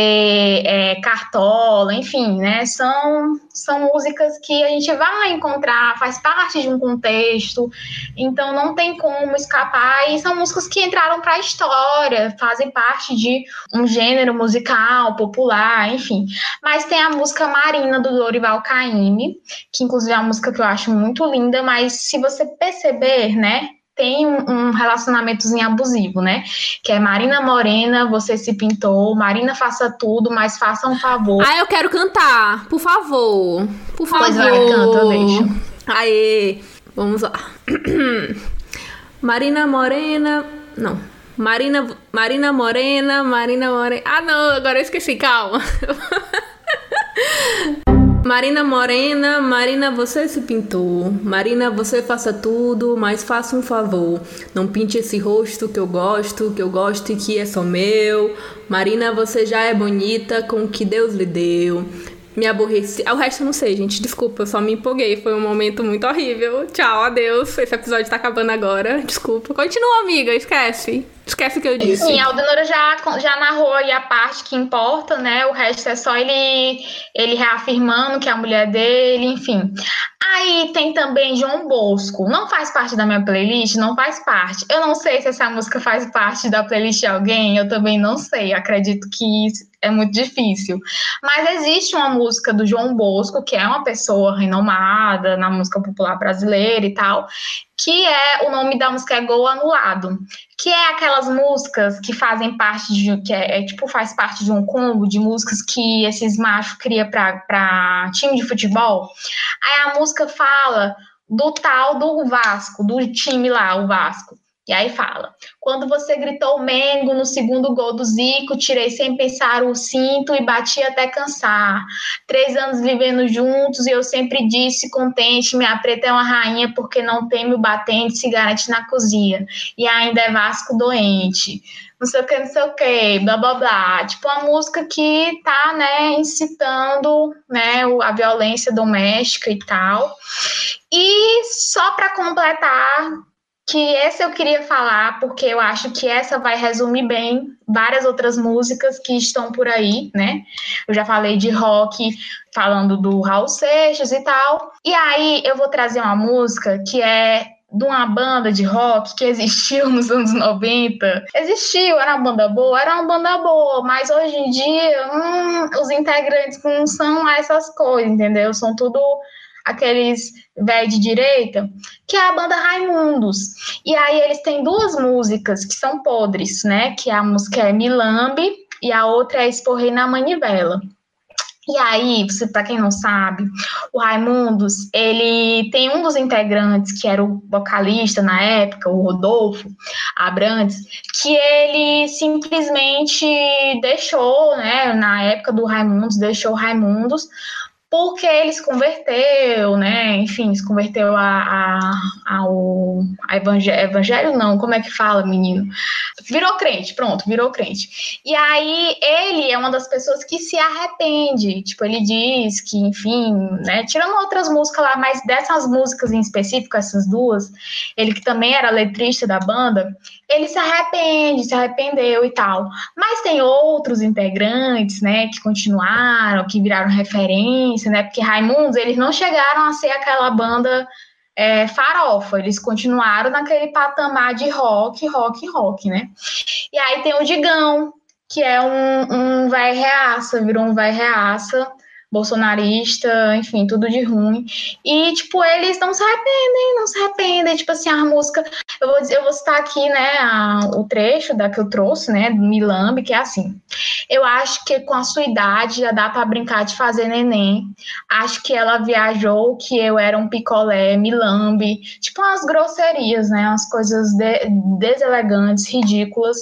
é, Cartola, enfim, né? São, são músicas que a gente vai encontrar, faz parte de um contexto, então não tem como escapar, e são músicas que entraram para a história, fazem parte de um gênero musical popular, enfim. Mas tem a música Marina do Dorival Caymmi, que inclusive é uma música que eu acho muito linda, mas se você perceber, né, tem um, um relacionamentozinho abusivo, né? Que é Marina Morena, você se pintou, Marina faça tudo, mas faça um favor. Ah, eu quero cantar, por favor. Por favor. Pois vai, canta, deixa. Aê, vamos lá. Marina Morena, não. Marina, Marina Morena, Marina Morena. Ah, não, agora eu esqueci, calma. Marina Morena, Marina, você se pintou. Marina, você faça tudo, mas faça um favor. Não pinte esse rosto que eu gosto, que eu gosto e que é só meu. Marina, você já é bonita com o que Deus lhe deu me aborreci. O resto eu não sei, gente. Desculpa, eu só me empolguei. Foi um momento muito horrível. Tchau, adeus. Esse episódio tá acabando agora. Desculpa. Continua, amiga. Esquece. Esquece o que eu disse. Sim, a Aldenora já, já narrou aí a parte que importa, né? O resto é só ele, ele reafirmando que é a mulher dele, enfim. Aí tem também João Bosco. Não faz parte da minha playlist? Não faz parte. Eu não sei se essa música faz parte da playlist de alguém. Eu também não sei. Acredito que é muito difícil. Mas existe uma música do João Bosco, que é uma pessoa renomada na música popular brasileira e tal, que é o nome da música é Gol Anulado, que é aquelas músicas que fazem parte de que é, é tipo faz parte de um combo de músicas que esses machos cria para time de futebol. Aí a música fala do tal do Vasco, do time lá, o Vasco. E aí fala: quando você gritou Mengo no segundo gol do Zico, tirei sem pensar o cinto e bati até cansar. Três anos vivendo juntos e eu sempre disse contente: minha preta é uma rainha porque não teme o batente, se garante na cozinha. E ainda é Vasco doente. Não sei o que, não sei o que, blá blá blá. Tipo, uma música que tá, né, incitando, né, a violência doméstica e tal. E só para completar, que essa eu queria falar porque eu acho que essa vai resumir bem várias outras músicas que estão por aí, né? Eu já falei de rock, falando do Raul Seixas e tal. E aí eu vou trazer uma música que é de uma banda de rock que existiu nos anos 90. Existiu, era uma banda boa, era uma banda boa, mas hoje em dia hum, os integrantes não são essas coisas, entendeu? São tudo aqueles velho de direita, que é a banda Raimundos. E aí eles têm duas músicas que são podres, né? Que a música é Milambe e a outra é Esporrei na Manivela. E aí, para quem não sabe, o Raimundos, ele tem um dos integrantes, que era o vocalista na época, o Rodolfo Abrantes, que ele simplesmente deixou, né, na época do Raimundos, deixou o Raimundos porque ele se converteu, né? Enfim, se converteu a, a, ao a evangelho, evangelho, não, como é que fala, menino? Virou crente, pronto, virou crente. E aí ele é uma das pessoas que se arrepende, tipo, ele diz que, enfim, né? Tirando outras músicas lá, mas dessas músicas em específico, essas duas, ele que também era letrista da banda, ele se arrepende, se arrependeu e tal. Mas tem outros integrantes, né, que continuaram, que viraram referência, né, porque Raimundos, eles não chegaram a ser aquela banda é, farofa, eles continuaram naquele patamar de rock, rock, rock, né. E aí tem o Digão, que é um, um vai reaça, virou um vai reaça, bolsonarista, enfim, tudo de ruim. E, tipo, eles não se arrependem, não se arrependem. Tipo assim, a música. Eu vou, eu vou citar aqui, né, a, o trecho da que eu trouxe, né, do Milambi, que é assim. Eu acho que com a sua idade já dá para brincar de fazer neném. Acho que ela viajou, que eu era um picolé, Milambi. Tipo, umas grosserias, né, umas coisas de, deselegantes, ridículas.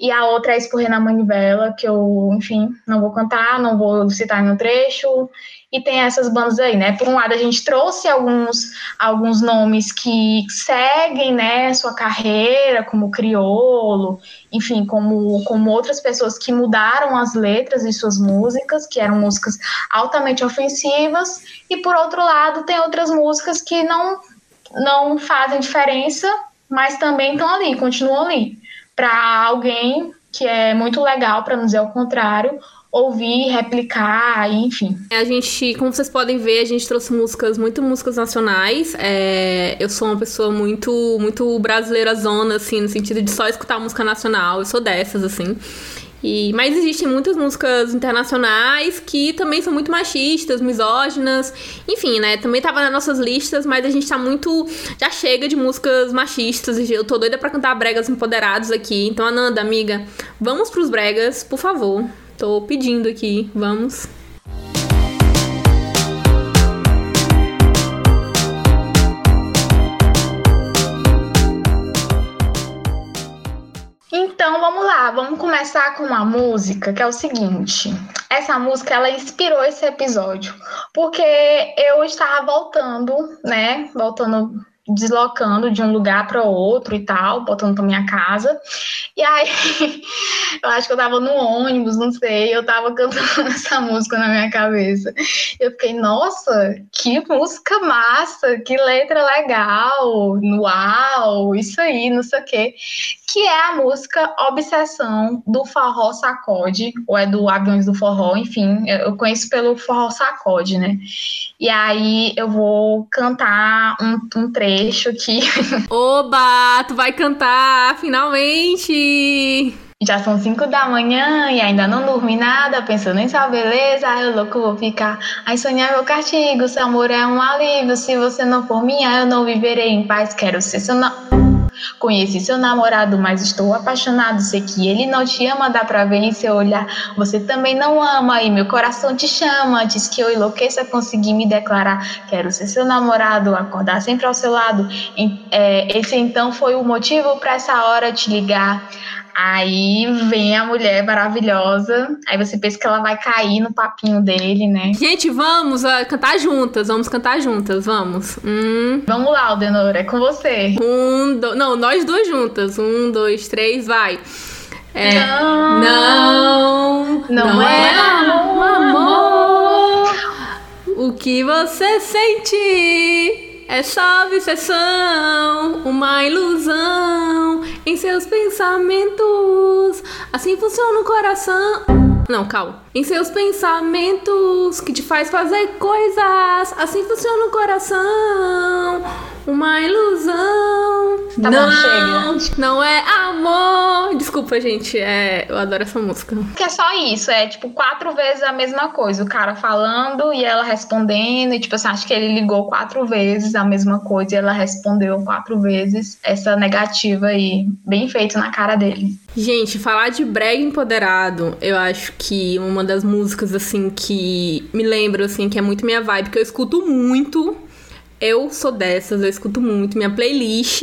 E a outra é Esporrer na Manivela, que eu, enfim, não vou cantar, não vou citar no trecho e tem essas bandas aí, né? Por um lado, a gente trouxe alguns, alguns nomes que seguem, né, sua carreira, como Criolo, enfim, como, como outras pessoas que mudaram as letras de suas músicas, que eram músicas altamente ofensivas, e por outro lado, tem outras músicas que não, não fazem diferença, mas também estão ali, continuam ali. Para alguém que é muito legal, para não dizer o contrário, ouvir, replicar, enfim. A gente, como vocês podem ver, a gente trouxe músicas, muito músicas nacionais. É, eu sou uma pessoa muito, muito brasileira zona, assim, no sentido de só escutar música nacional. Eu sou dessas, assim. E, mas existem muitas músicas internacionais que também são muito machistas, misóginas, enfim, né? Também tava nas nossas listas, mas a gente tá muito. Já chega de músicas machistas. Eu tô doida pra cantar bregas empoderados aqui. Então, Ananda, amiga, vamos pros bregas, por favor. Tô pedindo aqui, vamos. Então vamos lá, vamos começar com uma música que é o seguinte. Essa música ela inspirou esse episódio porque eu estava voltando, né? Voltando deslocando de um lugar para outro e tal, voltando para minha casa. E aí, eu acho que eu tava no ônibus, não sei, eu tava cantando essa música na minha cabeça. Eu fiquei, nossa, que música massa, que letra legal, uau, isso aí, não sei o quê. Que é a música Obsessão do Forró Sacode, ou é do Aviões do Forró, enfim, eu conheço pelo Forró Sacode, né? E aí eu vou cantar um, um trecho aqui. Oba, tu vai cantar, finalmente! Já são cinco da manhã e ainda não dormi nada, pensando em sua beleza, eu louco vou ficar. Ai, sonhar meu castigo, seu amor é um alívio. Se você não for minha, eu não viverei em paz. Quero ser seu não. Conheci seu namorado, mas estou apaixonado. Sei que ele não te ama, dá pra ver em seu olhar. Você também não ama e meu coração te chama. Diz que eu enlouqueça, consegui me declarar. Quero ser seu namorado, acordar sempre ao seu lado. É, esse então foi o motivo para essa hora te ligar. Aí vem a mulher maravilhosa. Aí você pensa que ela vai cair no papinho dele, né? Gente, vamos uh, cantar juntas. Vamos cantar juntas, vamos. Hum. Vamos lá, Aldenor, é com você. Um, do... Não, nós duas juntas. Um, dois, três, vai. É... Não, não, não, não é, é amor, amor. O que você sente? É só obsessão, uma ilusão em seus pensamentos. Assim funciona o coração. Não, calma. Em seus pensamentos que te faz fazer coisas. Assim funciona o coração. Uma ilusão. Tá não, bom, chega. não é amor. Desculpa, gente. É, eu adoro essa música. Que é só isso, é tipo quatro vezes a mesma coisa. O cara falando e ela respondendo. E tipo assim, acho que ele ligou quatro vezes a mesma coisa e ela respondeu quatro vezes essa negativa aí. Bem feito na cara dele. Gente, falar de brega empoderado, eu acho que uma uma das músicas, assim, que me lembra, assim, que é muito minha vibe, que eu escuto muito. Eu sou dessas, eu escuto muito. Minha playlist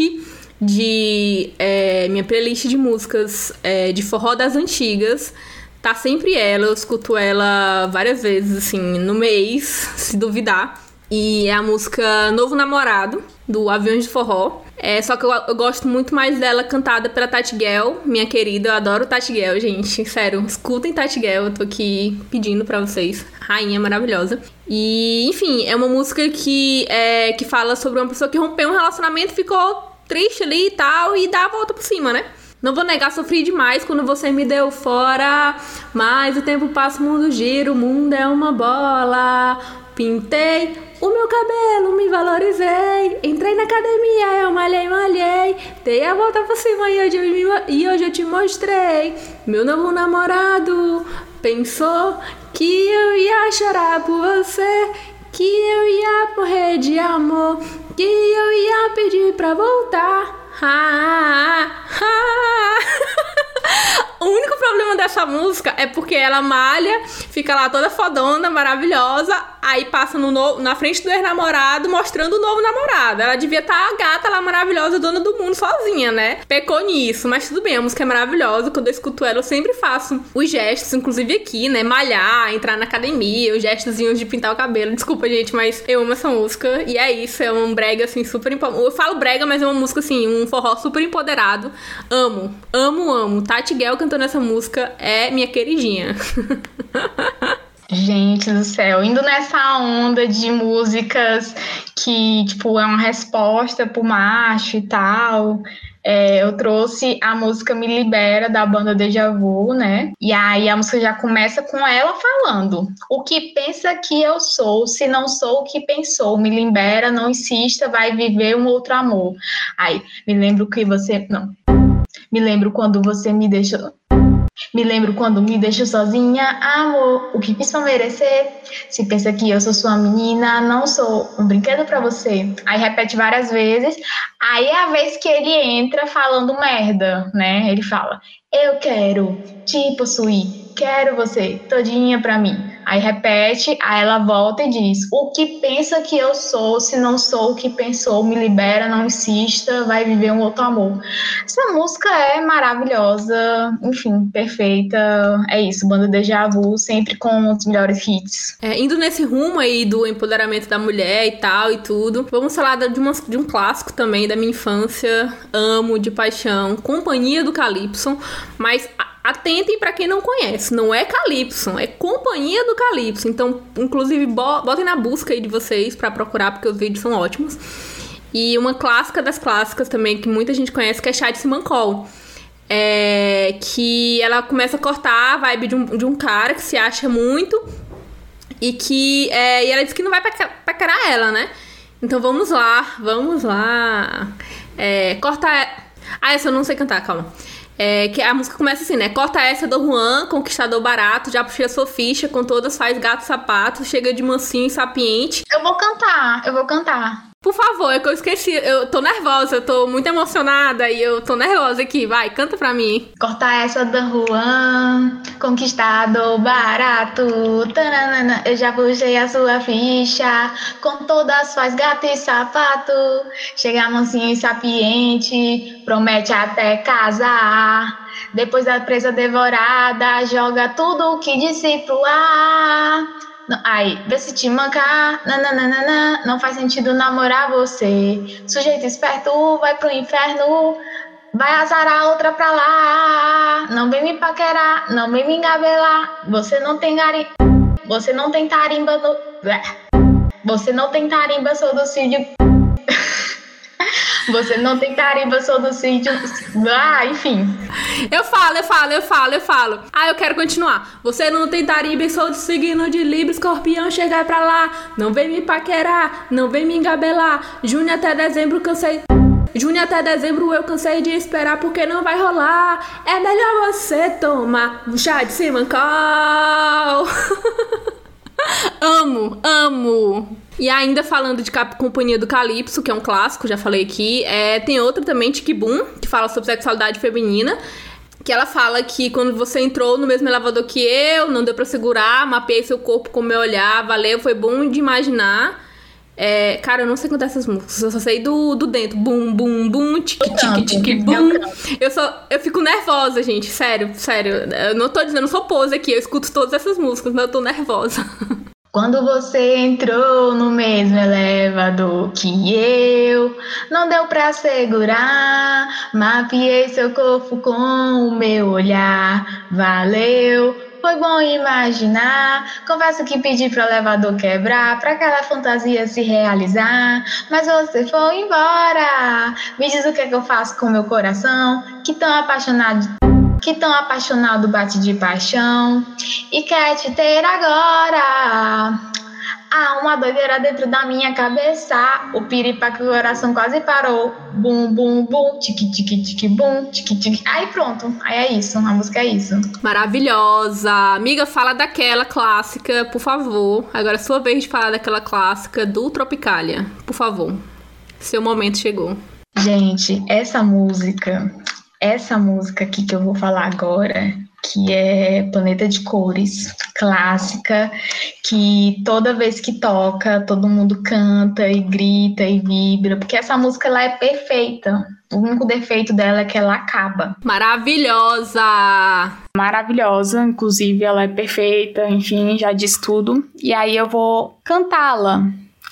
de. É, minha playlist de músicas é, de forró das antigas. Tá sempre ela, eu escuto ela várias vezes, assim, no mês, se duvidar. E é a música Novo Namorado, do Aviões de Forró. É, só que eu, eu, gosto muito mais dela cantada pela Tati Gell, minha querida. Eu adoro Tati Gell, gente. Sério, escutem Tati Gell, eu tô aqui pedindo pra vocês. Rainha maravilhosa. E, enfim, é uma música que, é, que fala sobre uma pessoa que rompeu um relacionamento, ficou triste ali e tal, e dá a volta por cima, né? Não vou negar, sofri demais quando você me deu fora. Mas o tempo passa, o mundo gira, o mundo é uma bola. Pintei o meu cabelo, me valorizei. Entrei na academia, eu malhei, malhei. Dei a volta por cima e hoje, eu, e hoje eu te mostrei. Meu novo namorado pensou que eu ia chorar por você. Que eu ia morrer de amor, que eu ia pedir pra voltar. Ha, ha, ha. O único problema dessa música é porque ela malha, fica lá toda fodona, maravilhosa, aí passa no, no na frente do ex-namorado mostrando o novo namorado. Ela devia estar tá a gata lá maravilhosa, dona do mundo sozinha, né? Pecou nisso, mas tudo bem, a música é maravilhosa. Quando eu escuto ela, eu sempre faço os gestos, inclusive aqui, né? Malhar, entrar na academia, os gestozinhos de pintar o cabelo. Desculpa, gente, mas eu amo essa música. E é isso, é um brega assim super. Eu falo brega, mas é uma música assim, um forró super empoderado. Amo, amo, amo. Tati Gell cantando essa música é minha queridinha. Gente do céu, indo nessa onda de músicas que, tipo, é uma resposta pro macho e tal. É, eu trouxe a música Me Libera da banda Deja Vu, né? E aí a música já começa com ela falando: O que pensa que eu sou, se não sou o que pensou, me libera, não insista, vai viver um outro amor. Aí, me lembro que você. Não. Me lembro quando você me deixou. Me lembro quando me deixo sozinha, amor, o que fiz pra merecer? Se pensa que eu sou sua menina, não sou um brinquedo para você. Aí repete várias vezes. Aí é a vez que ele entra falando merda, né? Ele fala: Eu quero te possuir, quero você todinha pra mim. Aí repete, aí ela volta e diz: O que pensa que eu sou, se não sou o que pensou, me libera, não insista, vai viver um outro amor. Essa música é maravilhosa, enfim, perfeita. É isso, banda Deja Vu, sempre com os melhores hits. É, indo nesse rumo aí do empoderamento da mulher e tal e tudo, vamos falar de, uma, de um clássico também da minha infância, amo de paixão, Companhia do Calypso, mas Atentem para quem não conhece, não é Calypso, é Companhia do Calypso. Então, inclusive, botem na busca aí de vocês para procurar, porque os vídeos são ótimos. E uma clássica das clássicas também, que muita gente conhece, que é Chá de Simancol. É, que ela começa a cortar a vibe de um, de um cara que se acha muito e que é, e ela diz que não vai paquerar ela, né? Então vamos lá, vamos lá. É, corta. Ah, essa eu não sei cantar, calma. É, que a música começa assim, né? Corta essa do Juan, conquistador barato, já puxei a sua ficha, com todas faz gato sapato, chega de mansinho e sapiente. Eu vou cantar, eu vou cantar. Por favor, é que eu esqueci. Eu tô nervosa, eu tô muito emocionada e eu tô nervosa aqui. Vai, canta pra mim. Corta essa da Juan, conquistado barato. Tananana, eu já puxei a sua ficha. Com todas faz gato e sapato. Chega mansinho e sapiente. Promete até casar. Depois da presa devorada, joga tudo o que disse pro ar. Aí, vê se te mancar, nananana, não faz sentido namorar você. Sujeito esperto vai pro inferno, vai azarar outra pra lá. Não vem me paquerar, não vem me engabelar. Você não tem gari... Você não tem tarimba no... Você não tem tarimba, sou do Cid. Você não tem tarimba, sou do sítio. Ah, enfim. Eu falo, eu falo, eu falo, eu falo. Ah, eu quero continuar. Você não tem tarimba, sou do signo de Libra, escorpião, chegar pra lá. Não vem me paquerar, não vem me engabelar. Junho até dezembro, cansei. Junho até dezembro eu cansei de esperar porque não vai rolar. É melhor você tomar um chá de simancol. amo, amo. E ainda falando de Companhia do Calypso, que é um clássico, já falei aqui, é, tem outra também, Tiki Boom, que fala sobre sexualidade feminina. que ela fala que quando você entrou no mesmo elevador que eu, não deu para segurar, mapeei seu corpo com meu olhar, valeu, foi bom de imaginar. É, cara, eu não sei cantar essas músicas, eu só sei do, do dentro. Bum, bum, bum, tique, tique, tique, bum. Eu, só, eu fico nervosa, gente, sério, sério. Eu não tô dizendo, eu sou pose aqui, eu escuto todas essas músicas, mas eu tô nervosa. Quando você entrou no mesmo elevador que eu, não deu pra segurar. Mapeei seu corpo com o meu olhar. Valeu, foi bom imaginar. Confesso que pedi pro elevador quebrar, pra aquela fantasia se realizar. Mas você foi embora. Me diz o que é que eu faço com meu coração, que tão apaixonado que tão apaixonado bate de paixão e quer te ter agora. Há uma doideira dentro da minha cabeça. O piripaque do coração quase parou. Bum, bum, bum, tique, tique, tique, bum, tique, tique. Aí pronto. Aí é isso. A música é isso. Maravilhosa. Amiga, fala daquela clássica, por favor. Agora é sua vez de falar daquela clássica do Tropicália. Por favor. Seu momento chegou. Gente, essa música essa música aqui que eu vou falar agora, que é Planeta de Cores, clássica, que toda vez que toca, todo mundo canta e grita e vibra, porque essa música ela é perfeita. O único defeito dela é que ela acaba. Maravilhosa! Maravilhosa, inclusive ela é perfeita, enfim, já diz tudo. E aí eu vou cantá-la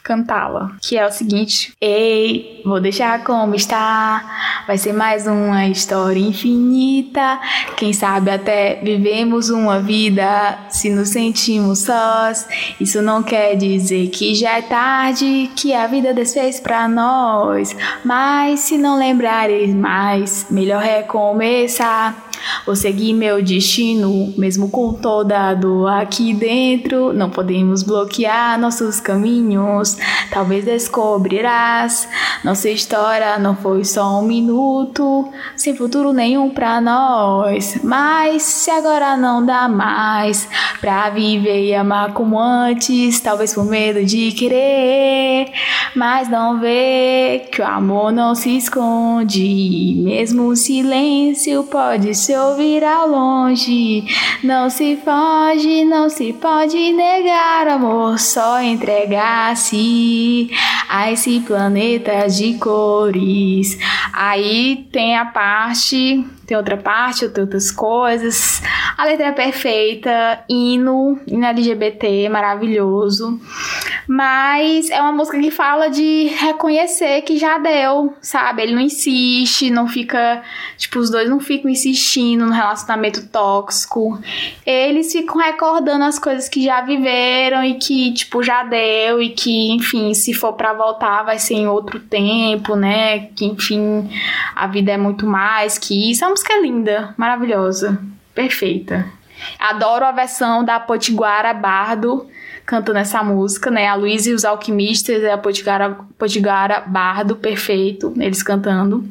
cantá-la, que é o seguinte: Ei, vou deixar como está. Vai ser mais uma história infinita. Quem sabe até vivemos uma vida se nos sentimos sós. Isso não quer dizer que já é tarde, que a vida desfez para nós. Mas se não lembrares mais, melhor recomeçar. Vou seguir meu destino, mesmo com toda a dor aqui dentro. Não podemos bloquear nossos caminhos. Talvez descobrirás. Nossa história não foi só um minuto, sem futuro nenhum pra nós. Mas se agora não dá mais pra viver e amar como antes, talvez por medo de querer, mas não vê que o amor não se esconde. Mesmo o silêncio pode se ouvir ao longe. Não se foge, não se pode negar, amor, só entregar-se a esse planeta de cores. Aí tem a parte tem outra parte, tem outras coisas. A letra é perfeita, hino, hino LGBT, maravilhoso. Mas é uma música que fala de reconhecer que já deu, sabe? Ele não insiste, não fica. Tipo, os dois não ficam insistindo no relacionamento tóxico. Eles ficam recordando as coisas que já viveram e que, tipo, já deu e que, enfim, se for para voltar vai ser em outro tempo, né? Que, enfim, a vida é muito mais que isso. É uma música é linda, maravilhosa, perfeita. Adoro a versão da Potiguara Bardo cantando essa música, né? A Luísa e os Alquimistas e a Potiguara, Potiguara Bardo, perfeito, eles cantando.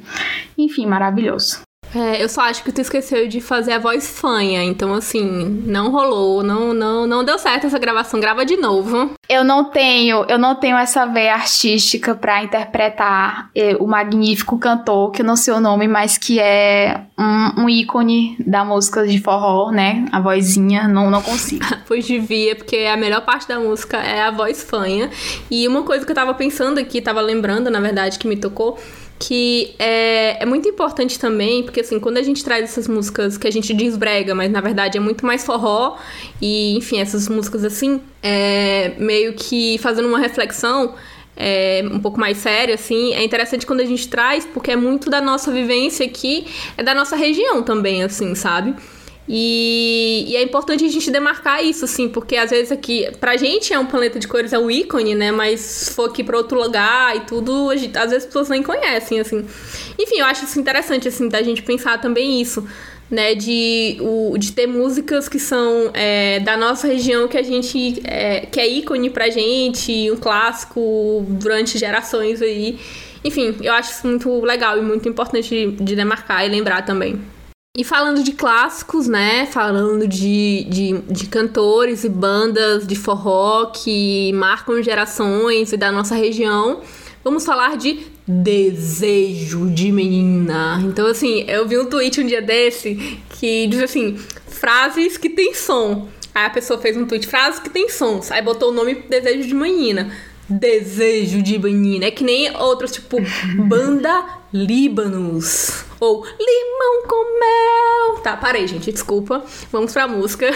Enfim, maravilhoso. É, eu só acho que tu esqueceu de fazer a voz fanha, então assim, não rolou, não, não, não deu certo essa gravação, grava de novo. Eu não tenho, eu não tenho essa veia artística para interpretar eh, o magnífico cantor, que eu não sei o nome, mas que é um, um, ícone da música de forró, né? A vozinha, não, não consigo. pois devia, porque a melhor parte da música é a voz fanha. E uma coisa que eu tava pensando aqui, tava lembrando, na verdade, que me tocou, que é, é muito importante também, porque assim, quando a gente traz essas músicas que a gente diz brega, mas na verdade é muito mais forró, e enfim, essas músicas assim, é, meio que fazendo uma reflexão é, um pouco mais séria, assim, é interessante quando a gente traz, porque é muito da nossa vivência aqui, é da nossa região também, assim, sabe? E, e, é importante a gente demarcar isso, assim, porque às vezes aqui, pra gente é um planeta de cores, é o ícone, né? Mas se for aqui pra outro lugar e tudo, às vezes as pessoas nem conhecem, assim. Enfim, eu acho isso interessante, assim, da gente pensar também isso, né? De, o, de ter músicas que são é, da nossa região que a gente. É, que é ícone pra gente, um clássico durante gerações aí. Enfim, eu acho isso muito legal e muito importante de demarcar e lembrar também. E falando de clássicos, né? Falando de, de, de, cantores e bandas de forró que marcam gerações e da nossa região, vamos falar de desejo de menina. Então, assim, eu vi um tweet um dia desse que diz assim: frases que tem som. Aí a pessoa fez um tweet, frases que tem sons. Aí botou o nome desejo de menina. Desejo de menina. É que nem outros, tipo, banda Líbanos. Ou limão com. Tá, parei, gente, desculpa. Vamos pra música.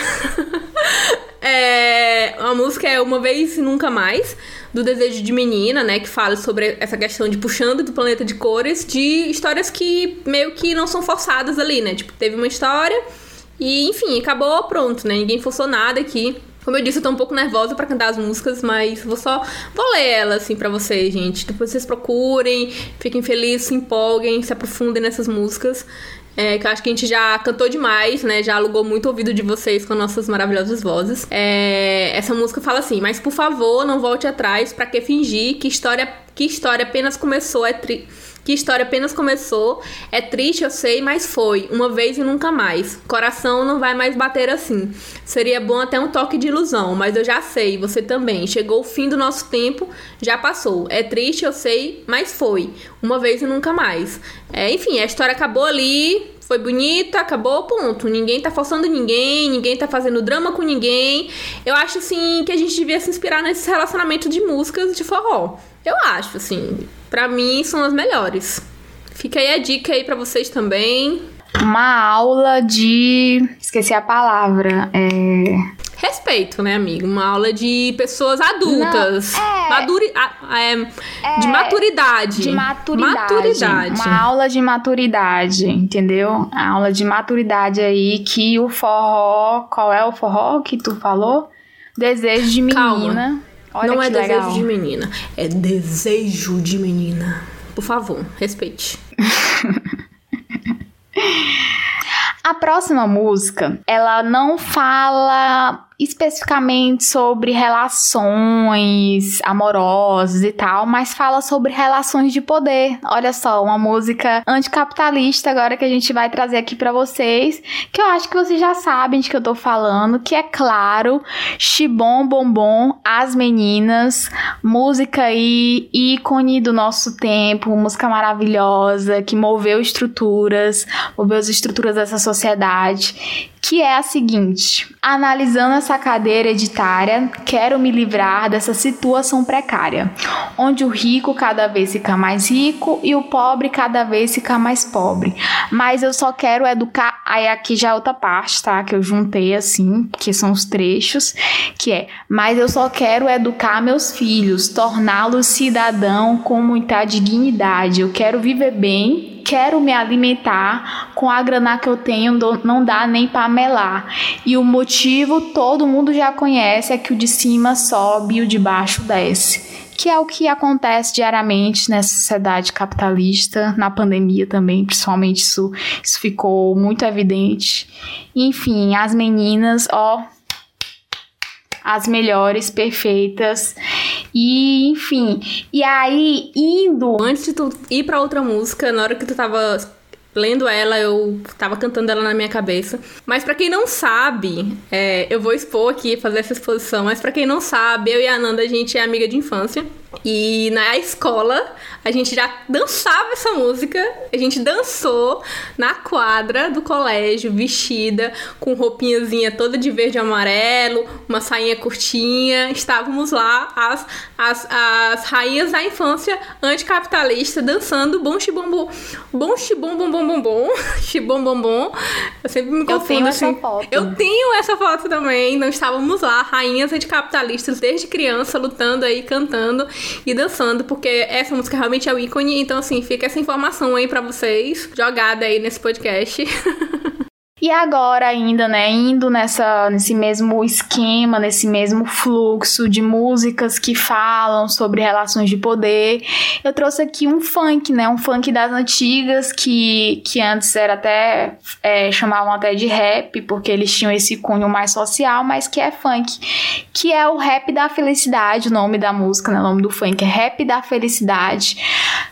é, a música é Uma Vez e Nunca Mais, do Desejo de Menina, né? Que fala sobre essa questão de puxando do planeta de cores, de histórias que meio que não são forçadas ali, né? Tipo, teve uma história e, enfim, acabou, pronto, né? Ninguém forçou nada aqui. Como eu disse, eu tô um pouco nervosa para cantar as músicas, mas vou só vou ler elas assim para vocês, gente. Depois vocês procurem, fiquem felizes, se empolguem, se aprofundem nessas músicas. É, que eu acho que a gente já cantou demais, né? Já alugou muito ouvido de vocês com nossas maravilhosas vozes. É, essa música fala assim: Mas por favor, não volte atrás, para que fingir que história, que história apenas começou é triste que história apenas começou. É triste, eu sei, mas foi. Uma vez e nunca mais. Coração não vai mais bater assim. Seria bom até um toque de ilusão, mas eu já sei, você também. Chegou o fim do nosso tempo, já passou. É triste, eu sei, mas foi. Uma vez e nunca mais. É, enfim, a história acabou ali, foi bonita, acabou, ponto. Ninguém tá forçando ninguém, ninguém tá fazendo drama com ninguém. Eu acho, assim, que a gente devia se inspirar nesse relacionamento de músicas de forró. Eu acho, assim. Para mim são as melhores. Fica aí a dica aí para vocês também. Uma aula de. Esqueci a palavra. É. Respeito, né, amigo? Uma aula de pessoas adultas. Não, é... Maduri... É... É... De maturidade. De maturidade. maturidade. Uma aula de maturidade, entendeu? A aula de maturidade aí que o forró. Qual é o forró que tu falou? Desejo de menina. Calma. Olha não é legal. desejo de menina, é desejo de menina. Por favor, respeite. A próxima música, ela não fala especificamente sobre relações amorosas e tal, mas fala sobre relações de poder. Olha só, uma música anticapitalista agora que a gente vai trazer aqui para vocês, que eu acho que vocês já sabem de que eu tô falando, que é claro, Chibom Bombom, As Meninas, música aí ícone do nosso tempo, música maravilhosa que moveu estruturas, moveu as estruturas dessa sociedade que é a seguinte: analisando essa cadeia hereditária, quero me livrar dessa situação precária, onde o rico cada vez fica mais rico e o pobre cada vez fica mais pobre. Mas eu só quero educar. Aí aqui já é outra parte, tá? Que eu juntei assim, que são os trechos, que é: mas eu só quero educar meus filhos, torná-los cidadão com muita dignidade. Eu quero viver bem quero me alimentar com a grana que eu tenho, não dá nem para melar. E o motivo todo mundo já conhece é que o de cima sobe e o de baixo desce. Que é o que acontece diariamente nessa sociedade capitalista, na pandemia também, principalmente isso, isso ficou muito evidente. Enfim, as meninas, ó, as melhores, perfeitas. E, enfim. E aí, indo. Antes de tu ir pra outra música, na hora que tu tava lendo ela, eu tava cantando ela na minha cabeça. Mas para quem não sabe, é, eu vou expor aqui, fazer essa exposição. Mas para quem não sabe, eu e a Ananda, a gente é amiga de infância. E na escola a gente já dançava essa música, a gente dançou na quadra do colégio, vestida, com roupinhazinha toda de verde e amarelo, uma sainha curtinha. Estávamos lá, as, as, as rainhas da infância anticapitalista, dançando bom xibom bom xibom bom bom bom bom xibom bom bom. Eu sempre me confundo. Eu tenho assim. essa foto. Eu tenho essa foto também. Nós estávamos lá, rainhas anticapitalistas desde criança, lutando aí, cantando e dançando, porque essa música realmente é o ícone. Então, assim, fica essa informação aí para vocês, jogada aí nesse podcast. E agora ainda, né, indo nessa, nesse mesmo esquema, nesse mesmo fluxo de músicas que falam sobre relações de poder, eu trouxe aqui um funk, né, um funk das antigas que, que antes era até, é, chamavam até de rap, porque eles tinham esse cunho mais social, mas que é funk, que é o Rap da Felicidade, o nome da música, né, o nome do funk é Rap da Felicidade,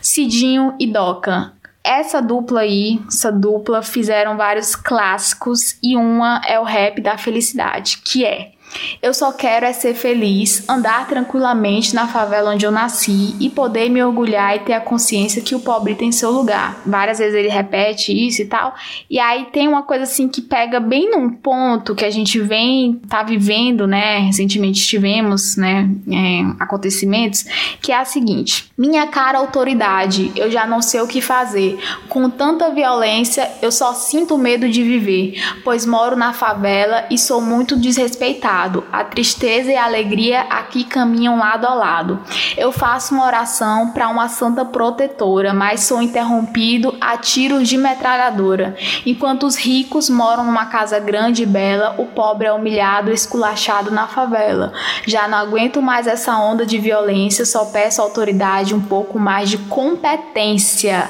Cidinho e Doca essa dupla aí, essa dupla fizeram vários clássicos e uma é o rap da felicidade, que é Eu só quero é ser feliz, andar tranquilamente na favela onde eu nasci e poder me orgulhar e ter a consciência que o pobre tem seu lugar. Várias vezes ele repete isso e tal. E aí tem uma coisa assim que pega bem num ponto que a gente vem tá vivendo, né? Recentemente tivemos, né, é, acontecimentos que é a seguinte: minha cara autoridade, eu já não sei o que fazer. Com tanta violência, eu só sinto medo de viver, pois moro na favela e sou muito desrespeitado a tristeza e a alegria aqui caminham lado a lado. Eu faço uma oração para uma santa protetora, mas sou interrompido a tiros de metralhadora. Enquanto os ricos moram numa casa grande e bela, o pobre é humilhado esculachado na favela. Já não aguento mais essa onda de violência, só peço à autoridade um pouco mais de competência.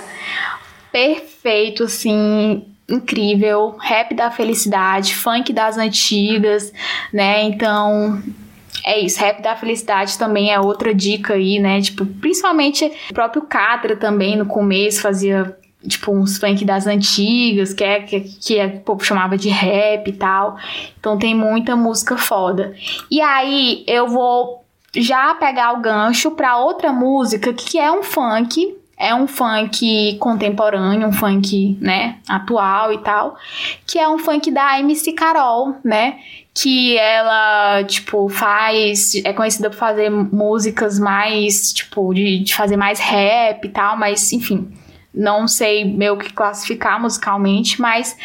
Perfeito, assim, incrível, rap da felicidade, funk das antigas, né? Então, é isso, rap da felicidade também é outra dica aí, né? Tipo, principalmente o próprio Catra também no começo fazia tipo uns funk das antigas, que é que, que é, o povo chamava de rap e tal. Então tem muita música foda. E aí eu vou já pegar o gancho para outra música que é um funk é um funk contemporâneo, um funk, né, atual e tal, que é um funk da MC Carol, né, que ela, tipo, faz, é conhecida por fazer músicas mais, tipo, de, de fazer mais rap e tal, mas, enfim, não sei meio que classificar musicalmente, mas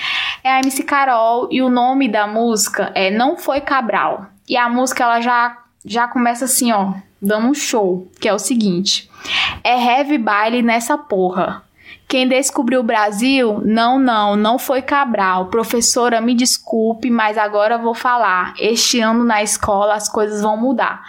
é a MC Carol e o nome da música é Não Foi Cabral. E a música, ela já, já começa assim, ó, dando um show, que é o seguinte... É heavy baile nessa porra. Quem descobriu o Brasil? Não, não, não foi Cabral. Professora, me desculpe, mas agora vou falar. Este ano na escola as coisas vão mudar.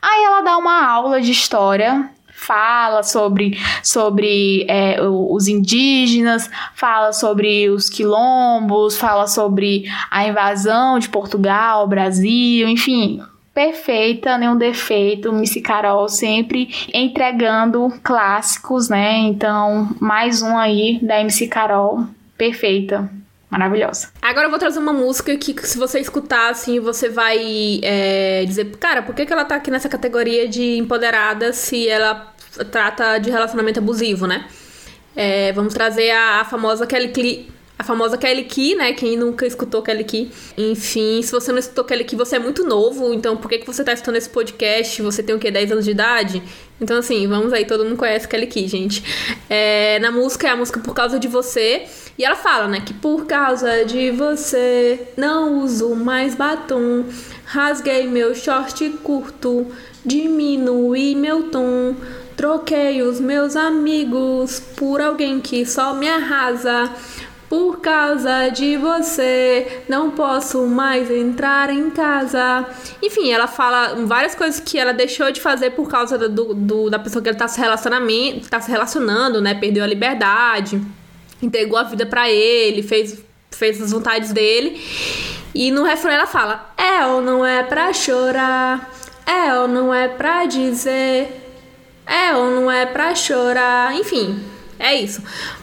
Aí ela dá uma aula de história, fala sobre, sobre é, os indígenas, fala sobre os quilombos, fala sobre a invasão de Portugal, Brasil, enfim, perfeita, nenhum defeito. Missy Carol sempre entregando clássicos, né? Então, mais um aí da MC Carol, perfeita. Maravilhosa. Agora eu vou trazer uma música que, se você escutar, assim, você vai é, dizer, cara, por que, que ela tá aqui nessa categoria de empoderada se ela trata de relacionamento abusivo, né? É, vamos trazer a, a famosa Kelly Clee a famosa Kelly Key, né? Quem nunca escutou Kelly Key. Enfim, se você não escutou Kelly Key, você é muito novo. Então, por que, que você tá escutando esse podcast? Você tem o quê? 10 anos de idade? Então, assim, vamos aí. Todo mundo conhece Kelly Key, gente. É, na música, é a música Por Causa de Você. E ela fala, né? Que por causa de você, não uso mais batom. Rasguei meu short curto. Diminui meu tom. Troquei os meus amigos por alguém que só me arrasa. Por causa de você, não posso mais entrar em casa. Enfim, ela fala várias coisas que ela deixou de fazer por causa do, do da pessoa que ela tá se, relacionamento, tá se relacionando, né? Perdeu a liberdade, entregou a vida para ele, fez, fez as vontades dele. E no refrão ela fala: É ou não é pra chorar? É ou não é pra dizer? É ou não é pra chorar? Enfim, é isso.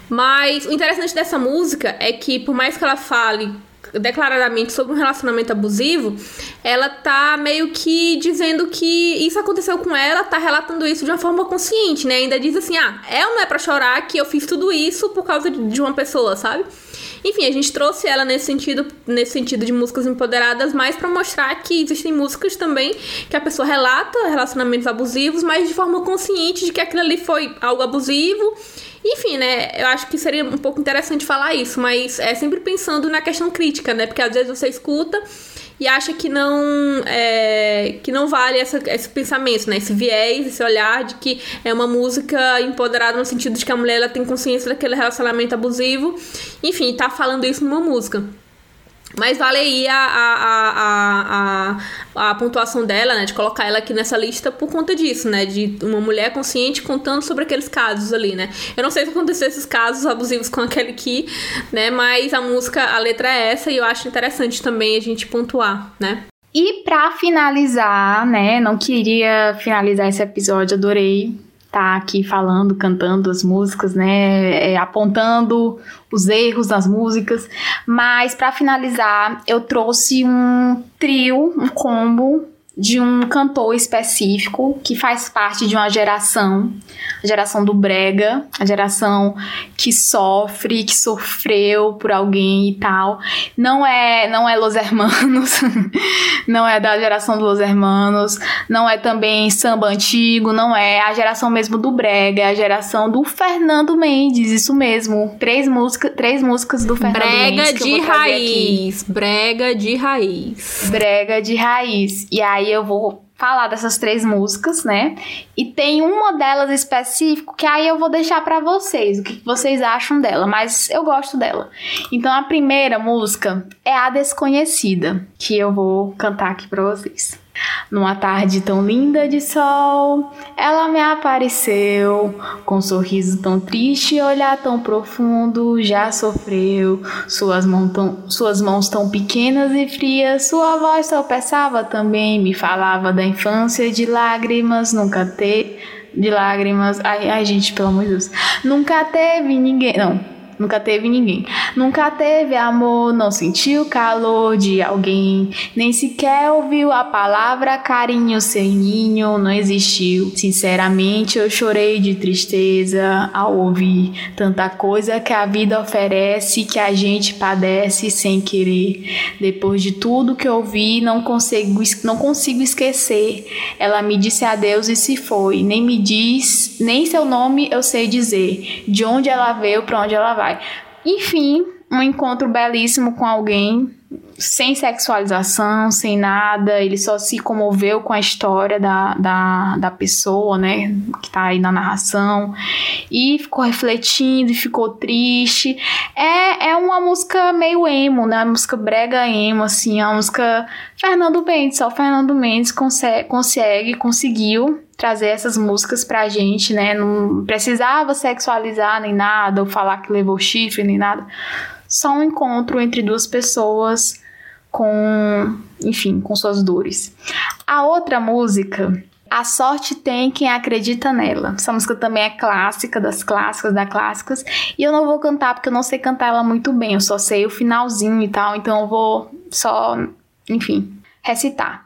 Mas o interessante dessa música é que, por mais que ela fale declaradamente sobre um relacionamento abusivo, ela tá meio que dizendo que isso aconteceu com ela, tá relatando isso de uma forma consciente, né? Ainda diz assim: ah, é ou não é pra chorar que eu fiz tudo isso por causa de uma pessoa, sabe? Enfim, a gente trouxe ela nesse sentido, nesse sentido de músicas empoderadas, mais para mostrar que existem músicas também que a pessoa relata relacionamentos abusivos, mas de forma consciente de que aquilo ali foi algo abusivo enfim, né? Eu acho que seria um pouco interessante falar isso, mas é sempre pensando na questão crítica, né? Porque às vezes você escuta e acha que não é, que não vale essa, esse pensamento, né? Esse viés, esse olhar de que é uma música empoderada no sentido de que a mulher ela tem consciência daquele relacionamento abusivo. Enfim, tá falando isso numa música. Mas vale aí a, a, a, a, pontuação dela, né? De colocar ela aqui nessa lista por conta disso, né? De uma mulher consciente contando sobre aqueles casos ali, né? Eu não sei se aconteceu esses casos abusivos com aquele aqui, né? Mas a música, a letra é essa e eu acho interessante também a gente pontuar, né? E para finalizar, né? Não queria finalizar esse episódio, adorei tá aqui falando, cantando as músicas, né, é, apontando os erros das músicas. Mas para finalizar, eu trouxe um trio, um combo de um cantor específico que faz parte de uma geração, a geração do brega, a geração que sofre, que sofreu por alguém e tal. Não é, não é Los Hermanos, não é da geração dos Los Hermanos, não é também samba antigo, não é a geração mesmo do brega, é a geração do Fernando Mendes, isso mesmo. Três músicas, três músicas do Fernando brega Mendes de raiz, brega de raiz. Brega de raiz. E aí eu vou falar dessas três músicas, né? E tem uma delas específico que aí eu vou deixar para vocês, o que vocês acham dela, mas eu gosto dela. Então a primeira música é A Desconhecida, que eu vou cantar aqui para vocês. Numa tarde tão linda de sol, ela me apareceu, com um sorriso tão triste e olhar tão profundo, já sofreu. Suas, mãos tão, suas mãos tão pequenas e frias, sua voz tropeçava também, me falava da infância de lágrimas, nunca ter. De lágrimas. Ai, ai, gente, pelo amor de Deus. Nunca teve ninguém. Não, Nunca teve ninguém. Nunca teve amor, não sentiu calor de alguém. Nem sequer ouviu a palavra carinho sem ninho, não existiu. Sinceramente, eu chorei de tristeza ao ouvir tanta coisa que a vida oferece que a gente padece sem querer. Depois de tudo que ouvi, não consigo, não consigo esquecer. Ela me disse adeus e se foi. Nem me diz, nem seu nome eu sei dizer. De onde ela veio, para onde ela vai vai. Enfim, um encontro belíssimo com alguém sem sexualização, sem nada, ele só se comoveu com a história da, da, da pessoa, né, que tá aí na narração, e ficou refletindo e ficou triste. É, é uma música meio emo, né, uma música brega emo, assim, é uma música Fernando Mendes, só Fernando Mendes consegue, consegue conseguiu trazer essas músicas pra gente, né, não precisava sexualizar nem nada, ou falar que levou chifre nem nada, só um encontro entre duas pessoas com, enfim, com suas dores. A outra música, A Sorte Tem Quem Acredita Nela. Essa música também é clássica, das clássicas, das clássicas. E eu não vou cantar porque eu não sei cantar ela muito bem, eu só sei o finalzinho e tal, então eu vou só, enfim, recitar.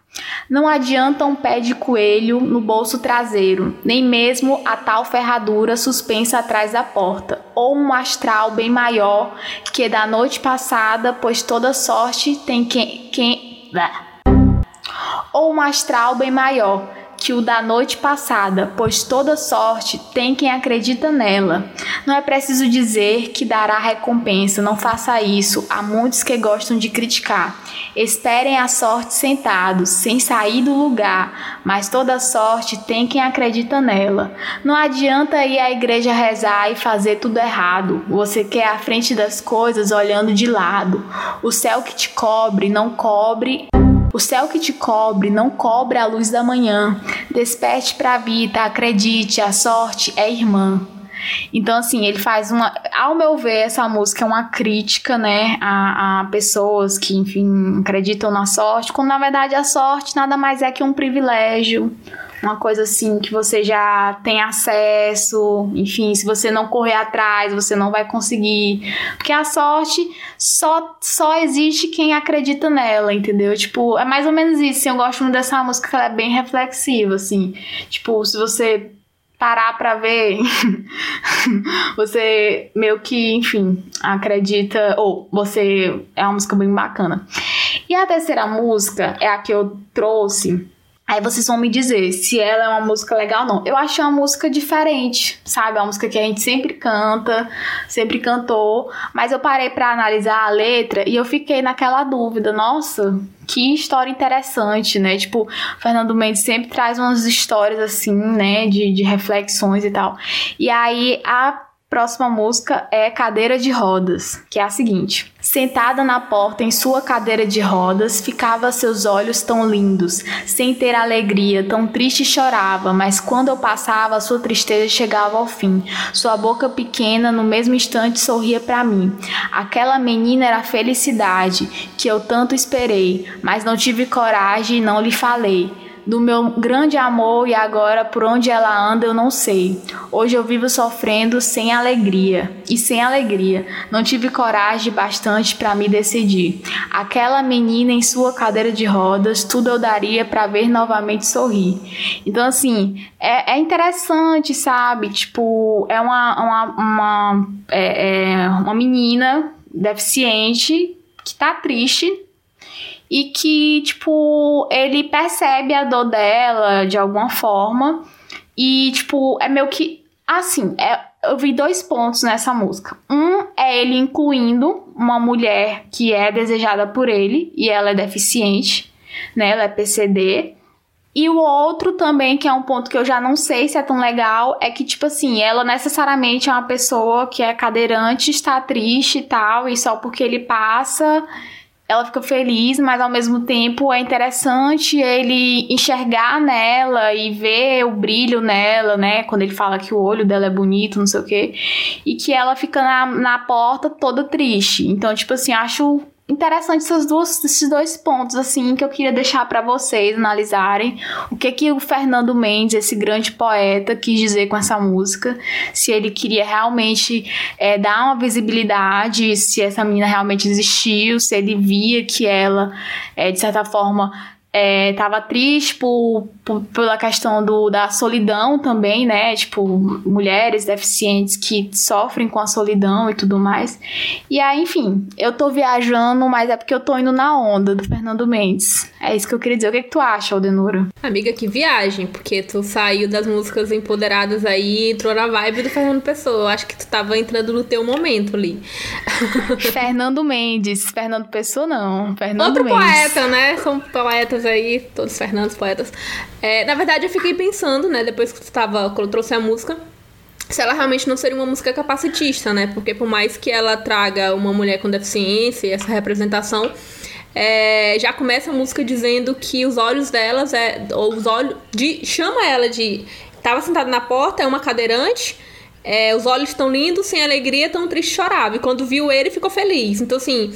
Não adianta um pé de coelho no bolso traseiro, nem mesmo a tal ferradura suspensa atrás da porta, ou um astral bem maior que da noite passada, pois toda sorte tem quem. quem... Ou um astral bem maior que o da noite passada, pois toda sorte tem quem acredita nela. Não é preciso dizer que dará recompensa, não faça isso. Há muitos que gostam de criticar. Esperem a sorte sentados, sem sair do lugar, mas toda sorte tem quem acredita nela. Não adianta ir à igreja rezar e fazer tudo errado. Você quer a frente das coisas olhando de lado. O céu que te cobre não cobre o céu que te cobre não cobre a luz da manhã. Desperte para a vida, acredite, a sorte é irmã. Então, assim, ele faz uma. Ao meu ver, essa música é uma crítica, né, a, a, pessoas que, enfim, acreditam na sorte, quando na verdade a sorte nada mais é que um privilégio, uma coisa assim que você já tem acesso, enfim, se você não correr atrás, você não vai conseguir. Porque a sorte só, só existe quem acredita nela, entendeu? Tipo, é mais ou menos isso. Assim, eu gosto muito dessa música, ela é bem reflexiva, assim. Tipo, se você parar para ver, você meio que, enfim, acredita, ou você é uma música bem bacana. E a terceira música é a que eu trouxe Aí vocês vão me dizer se ela é uma música legal ou não. Eu acho uma música diferente, sabe? É uma música que a gente sempre canta, sempre cantou. Mas eu parei para analisar a letra e eu fiquei naquela dúvida. Nossa, que história interessante, né? Tipo, Fernando Mendes sempre traz umas histórias assim, né? De, de reflexões e tal. E aí a Próxima música é Cadeira de Rodas, que é a seguinte: Sentada na porta em sua cadeira de rodas, ficava seus olhos tão lindos, sem ter alegria, tão triste chorava, mas quando eu passava, sua tristeza chegava ao fim. Sua boca pequena, no mesmo instante, sorria para mim. Aquela menina era a felicidade que eu tanto esperei, mas não tive coragem e não lhe falei. Do meu grande amor e agora por onde ela anda eu não sei. Hoje eu vivo sofrendo sem alegria e sem alegria. Não tive coragem bastante para me decidir. Aquela menina em sua cadeira de rodas, tudo eu daria para ver novamente sorrir. Então assim, é, é interessante, sabe? Tipo, é uma uma, uma, é, é uma menina deficiente que tá triste e que, tipo, ele percebe a dor dela de alguma forma e, tipo, é meio que assim, é, eu vi dois pontos nessa música. Um é ele incluindo uma mulher que é desejada por ele e ela é deficiente, né? Ela é PCD. E o outro também, que é um ponto que eu já não sei se é tão legal, é que, tipo assim, ela necessariamente é uma pessoa que é cadeirante, está triste e tal, e só porque ele passa, ela fica feliz, mas ao mesmo tempo é interessante ele enxergar nela e ver o brilho nela, né? Quando ele fala que o olho dela é bonito, não sei o quê. E que ela fica na, na porta toda triste. Então, tipo assim, acho interessante essas duas, esses dois pontos assim que eu queria deixar para vocês analisarem o que que o Fernando Mendes esse grande poeta quis dizer com essa música se ele queria realmente é, dar uma visibilidade se essa menina realmente existiu se ele via que ela é, de certa forma é, tava triste por, por, pela questão do, da solidão também, né? Tipo, mulheres deficientes que sofrem com a solidão e tudo mais. E aí, enfim, eu tô viajando, mas é porque eu tô indo na onda do Fernando Mendes. É isso que eu queria dizer. O que, é que tu acha, Aldenura? Amiga, que viagem, porque tu saiu das músicas empoderadas aí e entrou na vibe do Fernando Pessoa. Eu acho que tu tava entrando no teu momento ali. Fernando Mendes. Fernando Pessoa, não. Fernando Outro Mendes. poeta, né? São poetas aí, todos Fernandos poetas. É, na verdade, eu fiquei pensando, né, depois que tu tava, quando eu trouxe a música, se ela realmente não seria uma música capacitista, né? Porque por mais que ela traga uma mulher com deficiência e essa representação, é, já começa a música dizendo que os olhos delas é. Ou os olhos. De, chama ela de. Tava sentada na porta, é uma cadeirante. É, os olhos estão lindos, sem alegria, tão triste chorava. E quando viu ele, ficou feliz. Então, assim,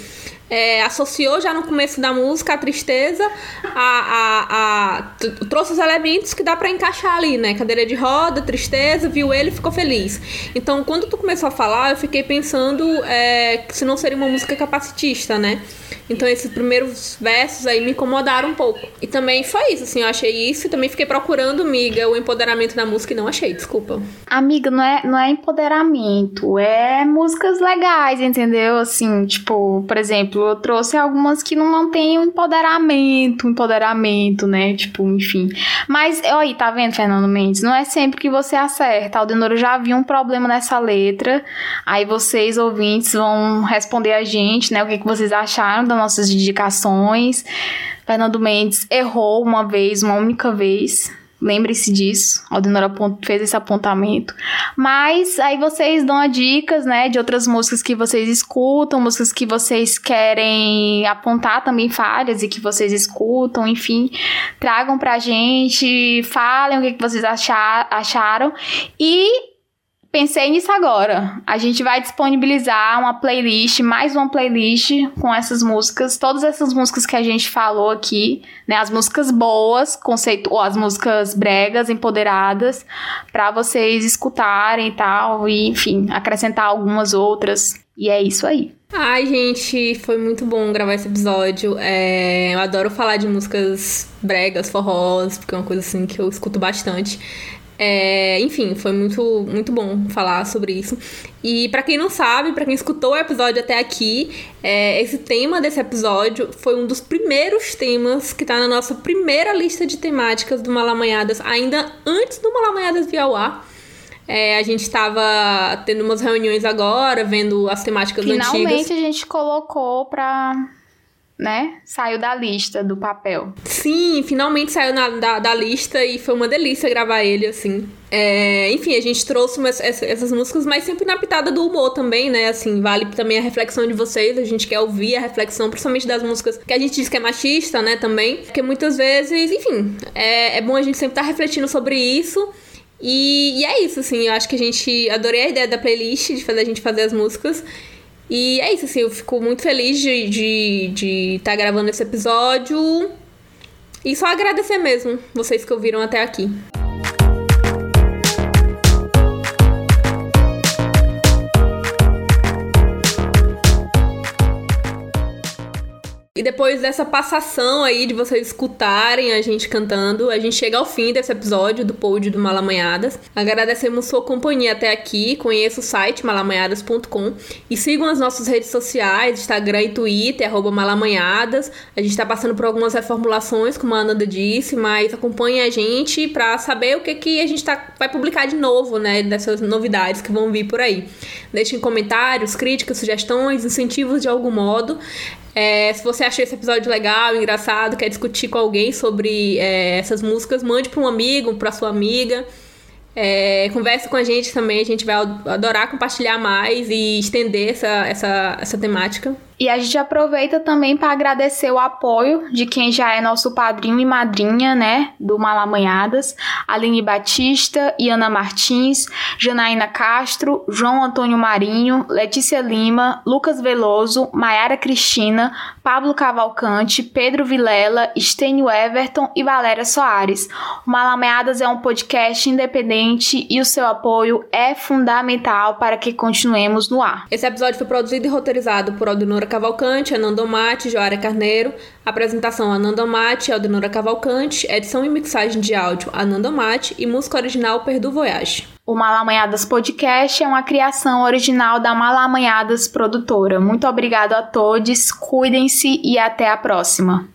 é, associou já no começo da música a tristeza, a, a, a trouxe os elementos que dá para encaixar ali, né? Cadeira de roda, tristeza, viu ele ficou feliz. Então, quando tu começou a falar, eu fiquei pensando é, se não seria uma música capacitista, né? Então, esses primeiros versos aí me incomodaram um pouco. E também foi isso, assim, eu achei isso e também fiquei procurando, miga, o empoderamento da música e não achei, desculpa. Amiga, não é, não é empoderamento, é músicas legais, entendeu? Assim, tipo, por exemplo, eu trouxe algumas que não mantêm o empoderamento, empoderamento, né? Tipo, enfim. Mas, aí, tá vendo, Fernando Mendes? Não é sempre que você acerta. Aldenoro já viu um problema nessa letra. Aí vocês, ouvintes, vão responder a gente, né? O que, que vocês acharam das nossas indicações. Fernando Mendes errou uma vez, uma única vez Lembre-se disso. A Aldenora fez esse apontamento. Mas aí vocês dão dicas, né, de outras músicas que vocês escutam, músicas que vocês querem apontar também falhas e que vocês escutam, enfim, tragam pra gente, falem o que, vocês achar, acharam. E Pensei nisso agora. A gente vai disponibilizar uma playlist, mais uma playlist com essas músicas, todas essas músicas que a gente falou aqui, né? As músicas boas, conceito, ou as músicas bregas, empoderadas, para vocês escutarem e tal, e enfim, acrescentar algumas outras. E é isso aí. Ai, gente, foi muito bom gravar esse episódio. É, eu adoro falar de músicas bregas, forrós, porque é uma coisa assim que eu escuto bastante. É, enfim, foi muito, muito bom falar sobre isso. E para quem não sabe, para quem escutou o episódio até aqui, é, esse tema desse episódio foi um dos primeiros temas que tá na nossa primeira lista de temáticas do Malamanhadas, ainda antes do Malamanhadas ao ar. É, a gente estava tendo umas reuniões agora, vendo as temáticas Finalmente antigas. Finalmente a gente colocou pra né? Saiu da lista do papel. Sim, finalmente saiu na, da, da lista e foi uma delícia gravar ele, assim. É, enfim, a gente trouxe umas, essas músicas, mas sempre na pitada do humor também, né? Assim, vale também a reflexão de vocês. A gente quer ouvir a reflexão, principalmente das músicas que a gente diz que é machista, né? Também. Porque muitas vezes, enfim, é, é bom a gente sempre estar tá refletindo sobre isso. E, e é isso, assim. Eu acho que a gente. Adorei a ideia da playlist, de fazer a gente fazer as músicas. E é isso, assim, eu fico muito feliz de estar tá gravando esse episódio. E só agradecer mesmo vocês que ouviram até aqui. Depois dessa passação aí de vocês escutarem a gente cantando, a gente chega ao fim desse episódio do pod do Malamanhadas. Agradecemos sua companhia até aqui. Conheça o site malamanhadas.com e sigam as nossas redes sociais, Instagram e Twitter, arroba malamanhadas. A gente tá passando por algumas reformulações, como a Ananda disse, mas acompanhe a gente para saber o que, que a gente tá, vai publicar de novo, né? Dessas novidades que vão vir por aí. Deixem comentários, críticas, sugestões, incentivos de algum modo. É, se você achou esse episódio legal, engraçado, quer discutir com alguém sobre é, essas músicas, mande para um amigo, para sua amiga. É, converse com a gente também, a gente vai adorar compartilhar mais e estender essa, essa, essa temática. E a gente aproveita também para agradecer o apoio de quem já é nosso padrinho e madrinha, né, do Malamanhadas, Aline Batista, Iana Martins, Janaína Castro, João Antônio Marinho, Letícia Lima, Lucas Veloso, Maiara Cristina, Pablo Cavalcante, Pedro Vilela, Stênio Everton e Valéria Soares. O Malamanhadas é um podcast independente e o seu apoio é fundamental para que continuemos no ar. Esse episódio foi produzido e roteirizado por Aldinora Cavalcante, Ananda Mate, Joara Carneiro. Apresentação Ananda Mate, Aldenora Cavalcante. Edição e mixagem de áudio Ananda Mate e música original Perdu Voyage. O Malamanhadas Podcast é uma criação original da Malamanhadas Produtora. Muito obrigado a todos, cuidem-se e até a próxima.